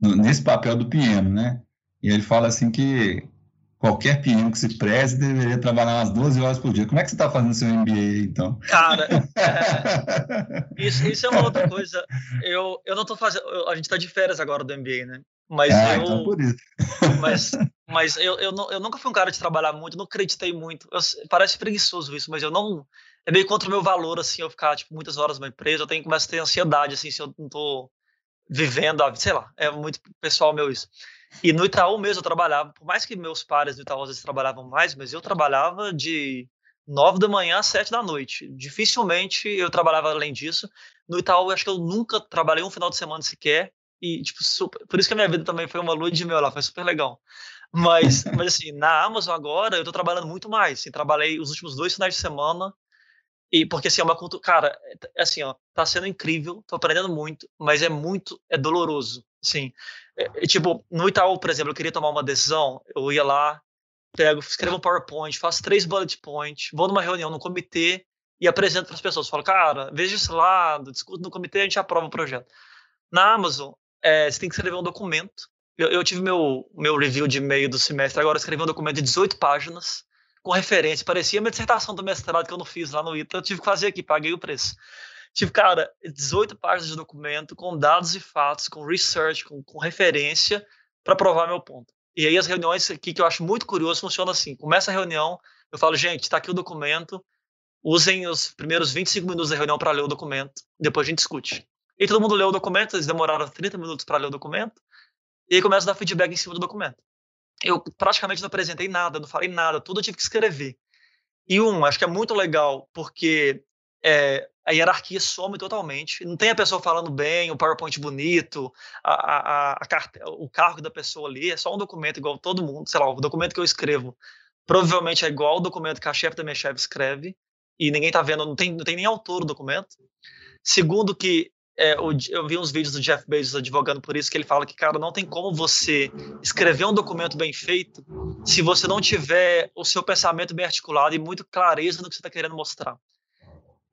no, nesse papel do PM, né? E ele fala assim que qualquer PM que se preze deveria trabalhar umas 12 horas por dia. Como é que você está fazendo seu MBA, então? Cara, é, isso, isso, é uma outra coisa. Eu, eu não estou fazendo... a gente está de férias agora do MBA, né? Mas ah, eu... Então por isso. Mas, mas eu, eu, não, eu nunca fui um cara de trabalhar muito, não acreditei muito. Eu, parece preguiçoso isso, mas eu não... É meio contra o meu valor, assim, eu ficar, tipo, muitas horas numa empresa. Eu tenho, começo a ter ansiedade, assim, se eu não estou vivendo a... Sei lá, é muito pessoal meu isso. E no Itaú mesmo eu trabalhava, por mais que meus pares no Itaú às vezes trabalhavam mais, mas eu trabalhava de nove da manhã às sete da noite. Dificilmente eu trabalhava além disso. No Itaú, acho que eu nunca trabalhei um final de semana sequer. E, tipo, super... por isso que a minha vida também foi uma lua de mel lá, foi super legal. Mas, mas assim, na Amazon agora eu tô trabalhando muito mais. Assim, trabalhei os últimos dois finais de semana. E porque assim, é uma cultura. Cara, é, assim, ó, tá sendo incrível, tô aprendendo muito, mas é muito, é doloroso. Assim, é, tipo, no Itaú, por exemplo, eu queria tomar uma decisão, eu ia lá, pego, escrevo um PowerPoint, faço três bullet points, vou numa reunião no comitê e apresento para as pessoas. Falo, cara, veja esse lado, discuto no comitê, a gente aprova o projeto. Na Amazon, é, você tem que escrever um documento. Eu, eu tive meu, meu review de meio do semestre, agora escrevi um documento de 18 páginas, com referência. Parecia minha dissertação do mestrado que eu não fiz lá no ITA, eu tive que fazer aqui, paguei o preço. Tipo, cara, 18 páginas de documento com dados e fatos, com research, com, com referência para provar meu ponto. E aí as reuniões aqui que eu acho muito curioso funcionam assim. Começa a reunião, eu falo, gente, está aqui o documento, usem os primeiros 25 minutos da reunião para ler o documento, depois a gente discute. E todo mundo leu o documento, eles demoraram 30 minutos para ler o documento, e aí começa a dar feedback em cima do documento. Eu praticamente não apresentei nada, não falei nada, tudo eu tive que escrever. E um, acho que é muito legal, porque é, a hierarquia some totalmente. Não tem a pessoa falando bem, o PowerPoint bonito, a, a, a carte... o cargo da pessoa ali, é só um documento igual todo mundo. Sei lá, o documento que eu escrevo provavelmente é igual o documento que a chefe da minha chefe escreve, e ninguém tá vendo, não tem, não tem nem autor do documento. Segundo que é, eu vi uns vídeos do Jeff Bezos advogando por isso, que ele fala que, cara, não tem como você escrever um documento bem feito se você não tiver o seu pensamento bem articulado e muito clareza no que você está querendo mostrar.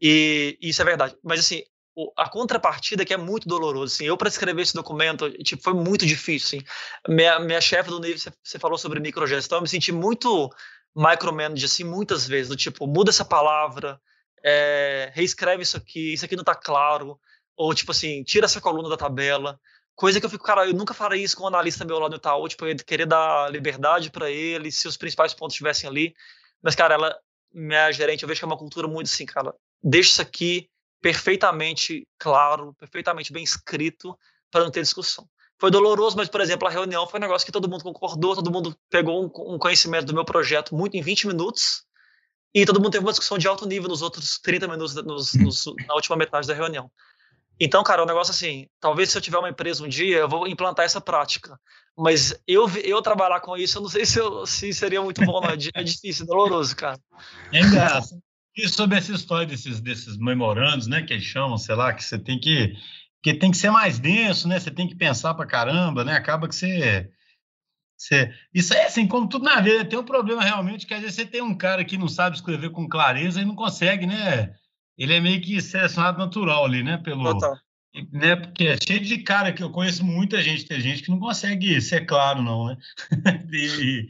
E, isso é verdade. Mas, assim, a contrapartida é que é muito doloroso. Assim, eu, para escrever esse documento, tipo, foi muito difícil. Assim. Minha, minha chefe do nível, você falou sobre microgestão, eu me senti muito micromanage, assim, muitas vezes. Do tipo, muda essa palavra, é, reescreve isso aqui, isso aqui não está claro. Ou, tipo assim, tira essa coluna da tabela. Coisa que eu fico, cara, eu nunca faria isso com um analista meu lá no Itaú, tipo, eu querer dar liberdade para ele, se os principais pontos estivessem ali. Mas, cara, ela, minha gerente, eu vejo que é uma cultura muito assim, cara, deixa isso aqui perfeitamente claro, perfeitamente bem escrito, para não ter discussão. Foi doloroso, mas, por exemplo, a reunião foi um negócio que todo mundo concordou, todo mundo pegou um, um conhecimento do meu projeto muito em 20 minutos, e todo mundo teve uma discussão de alto nível nos outros 30 minutos, nos, nos, na última metade da reunião. Então, cara, o é um negócio assim, talvez se eu tiver uma empresa um dia, eu vou implantar essa prática. Mas eu, eu trabalhar com isso, eu não sei se, eu, se seria muito bom, não. É, é difícil, é doloroso, cara. É engraçado. E sobre essa história desses, desses memorandos, né, que eles chamam, sei lá, que você tem que que tem que ser mais denso, né? Você tem que pensar pra caramba, né? Acaba que você, você isso é assim, como tudo na vida, tem um problema realmente que às vezes você tem um cara que não sabe escrever com clareza e não consegue, né? Ele é meio que selecionado natural ali, né? Pelo, Total. Né, porque é cheio de cara que eu conheço muita gente, tem gente que não consegue ser claro, não, né? e,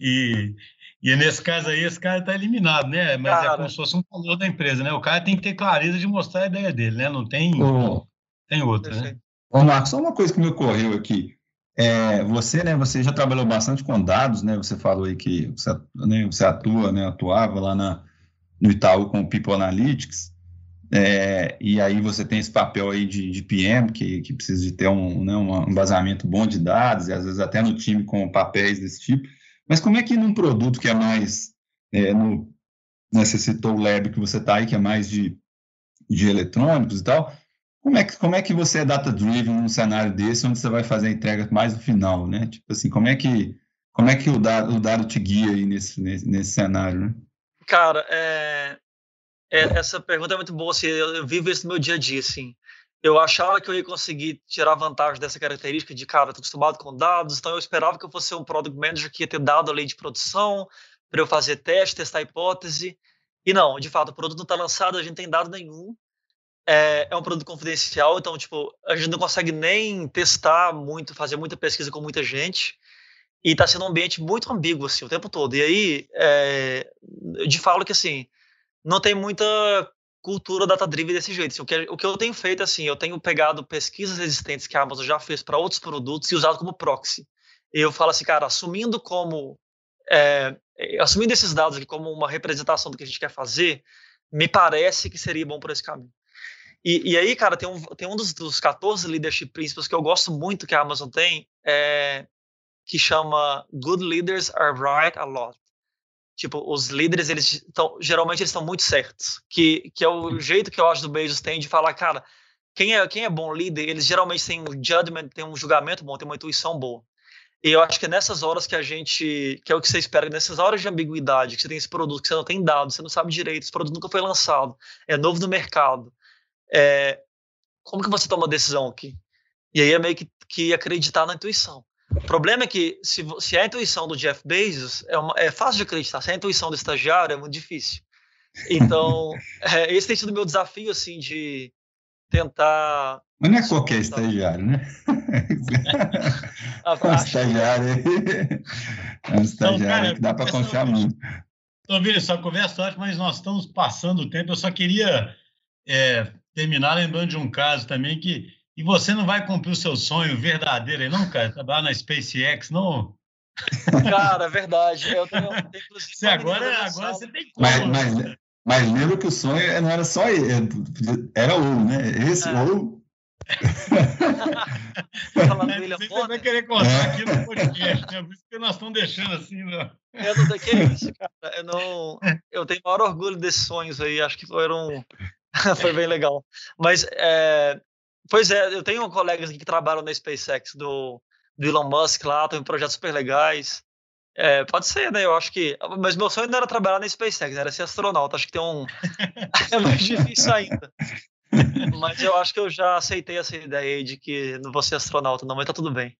e, e nesse caso aí, esse cara está eliminado, né? Mas cara, é como se fosse um valor da empresa, né? O cara tem que ter clareza de mostrar a ideia dele, né? Não tem, oh, tem outra, né? Ô, Marcos, só uma coisa que me ocorreu aqui. É, você, né, você já trabalhou bastante com dados, né? Você falou aí que você, né, você atua, né, atuava lá na, no Itaú com o People Analytics, é, e aí você tem esse papel aí de, de PM, que, que precisa de ter um, né, um embasamento bom de dados, e às vezes até no time com papéis desse tipo. Mas como é que num produto que é mais, é, no, né, você citou o Lab que você está aí, que é mais de, de eletrônicos e tal, como é, que, como é que você é data-driven num cenário desse, onde você vai fazer a entrega mais no final, né? Tipo assim, como é que, como é que o, dado, o dado te guia aí nesse, nesse, nesse cenário, né? Cara, é, é, essa pergunta é muito boa, assim, eu, vivo isso no meu dia a dia, assim. Eu achava que eu ia conseguir tirar vantagem dessa característica de, cara, estou acostumado com dados, então eu esperava que eu fosse um product manager que ia ter dado a lei de produção para eu fazer teste, testar hipótese. E não, de fato, o produto não está lançado, a gente tem dado nenhum é, é um produto confidencial, então, tipo, a gente não consegue nem testar muito, fazer muita pesquisa com muita gente. E está sendo um ambiente muito ambíguo, assim, o tempo todo. E aí, é, eu te falo que, assim, não tem muita cultura data-driven desse jeito. Assim, o, que, o que eu tenho feito, assim, eu tenho pegado pesquisas existentes que a Amazon já fez para outros produtos e usado como proxy. E eu falo assim, cara, assumindo como... É, assumindo esses dados aqui como uma representação do que a gente quer fazer, me parece que seria bom por esse caminho. E, e aí, cara, tem um, tem um dos, dos 14 leadership principles que eu gosto muito que a Amazon tem, é, que chama Good Leaders Are Right a Lot. Tipo, os líderes, eles estão, geralmente eles estão muito certos. Que, que é o jeito que eu acho do Bezos tem de falar, cara, quem é, quem é bom líder, eles geralmente têm um judgment, tem um julgamento bom, tem uma intuição boa. E eu acho que é nessas horas que a gente, que é o que você espera, nessas horas de ambiguidade, que você tem esse produto, que você não tem dados, você não sabe direito, esse produto nunca foi lançado, é novo no mercado, é, como que você toma decisão aqui? E aí é meio que, que acreditar na intuição. O problema é que se, se a intuição do Jeff Bezos é, uma, é fácil de acreditar, se a intuição do estagiário é muito difícil. Então, é, esse tem sido o meu desafio, assim, de tentar... Mas não é qualquer estagiário, né? é um estagiário é um estagiário então, cara, que dá para confiar muito. Então, Vini, essa conversa ótima, mas nós estamos passando o tempo. Eu só queria é, terminar lembrando de um caso também que. E você não vai cumprir o seu sonho verdadeiro aí, não, cara? Trabalhar na SpaceX, não? Cara, é verdade. Eu tenho, você agora, agora você tem como. Mas, mas, mas lembra que o sonho não era só ele, era ouro, né? Esse é. ouro. Falando é, William vai querer contar aqui no podcast, né? Por isso que nós estamos deixando assim. Né? Eu não sei que é isso, cara. Eu, não, eu tenho maior orgulho desses sonhos aí. Acho que foram foi bem legal. Mas, é, pois é, eu tenho colegas que trabalham na SpaceX do, do Elon Musk lá, tem projetos super legais. É, pode ser, né? Eu acho que. Mas meu sonho não era trabalhar na SpaceX, era ser astronauta. Acho que tem um. é mais difícil ainda. Mas eu acho que eu já aceitei essa ideia aí de que não vou ser astronauta, não, mas tá tudo bem.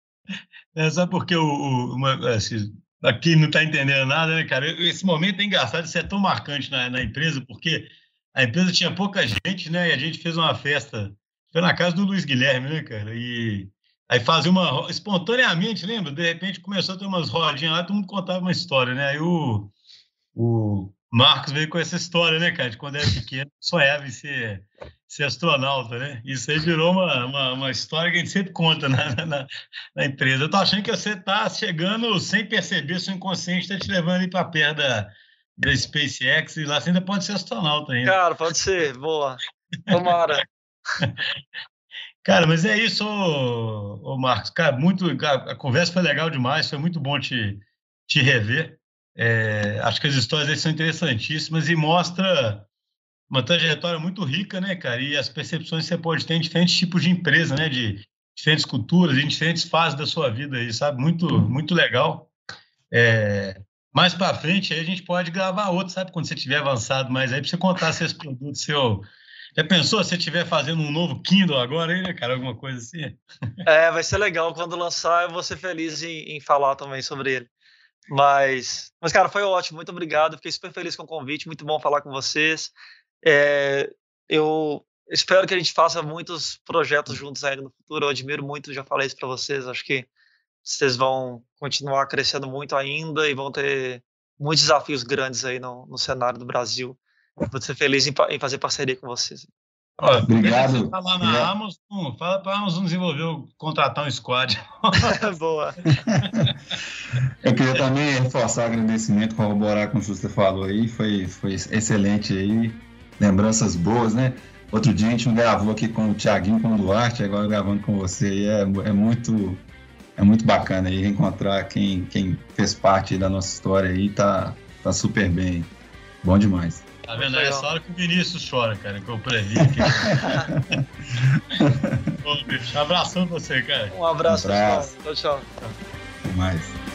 É, sabe porque o, o uma, assim, aqui não tá entendendo nada, né, cara? Esse momento é engraçado, isso é tão marcante na, na empresa, porque a empresa tinha pouca gente, né? E a gente fez uma festa. Foi na casa do Luiz Guilherme, né, cara? E aí fazia uma. Espontaneamente, lembra? De repente começou a ter umas rodinhas lá, todo mundo contava uma história, né? Aí o, o Marcos veio com essa história, né, cara? De quando era pequeno, sonhava em ser, ser astronauta, né? Isso aí virou uma, uma, uma história que a gente sempre conta na, na, na, empresa. Eu tô achando que você tá chegando sem perceber, seu inconsciente está te levando ali para perto da da SpaceX e lá você ainda pode ser astronauta ainda. Cara, pode ser, boa. Tomara. Cara, mas é isso, ô, ô Marcos. Cara, muito, a, a, conversa foi legal demais, foi muito bom te, te rever. É, acho que as histórias aí são interessantíssimas e mostra uma trajetória muito rica, né, cara? E as percepções que você pode ter em diferentes tipos de empresa, né? De diferentes culturas, em diferentes fases da sua vida aí, sabe? Muito, muito legal. É, mais para frente, aí a gente pode gravar outro, sabe? Quando você tiver avançado mais aí, para você contar se esse produto seu. Já pensou se estiver fazendo um novo Kindle agora aí, né, cara? Alguma coisa assim? É, vai ser legal. Quando lançar, eu vou ser feliz em, em falar também sobre ele. Mas, mas, cara, foi ótimo. Muito obrigado. Fiquei super feliz com o convite. Muito bom falar com vocês. É, eu espero que a gente faça muitos projetos juntos ainda no futuro. Eu admiro muito, já falei isso para vocês. Acho que vocês vão continuar crescendo muito ainda e vão ter muitos desafios grandes aí no, no cenário do Brasil. Vou ser feliz em, em fazer parceria com vocês. Olha, Obrigado. Falar na Amazon, fala para a Amazon desenvolver o contratar um squad. Boa. Eu queria também reforçar o agradecimento, corroborar com o que você falou aí, foi, foi excelente aí, lembranças boas, né? Outro dia a gente gravou aqui com o Thiaguinho, com o Duarte, agora gravando com você, e é, é muito é muito bacana aí encontrar quem, quem fez parte da nossa história aí, tá, tá super bem, bom demais. Tá vendo? É essa hora que o Vinícius chora, cara, que eu previ aqui. Bom, bicho, um abração pra você, cara. Um abraço, um abraço. pessoal. Tchau, tchau. Até mais.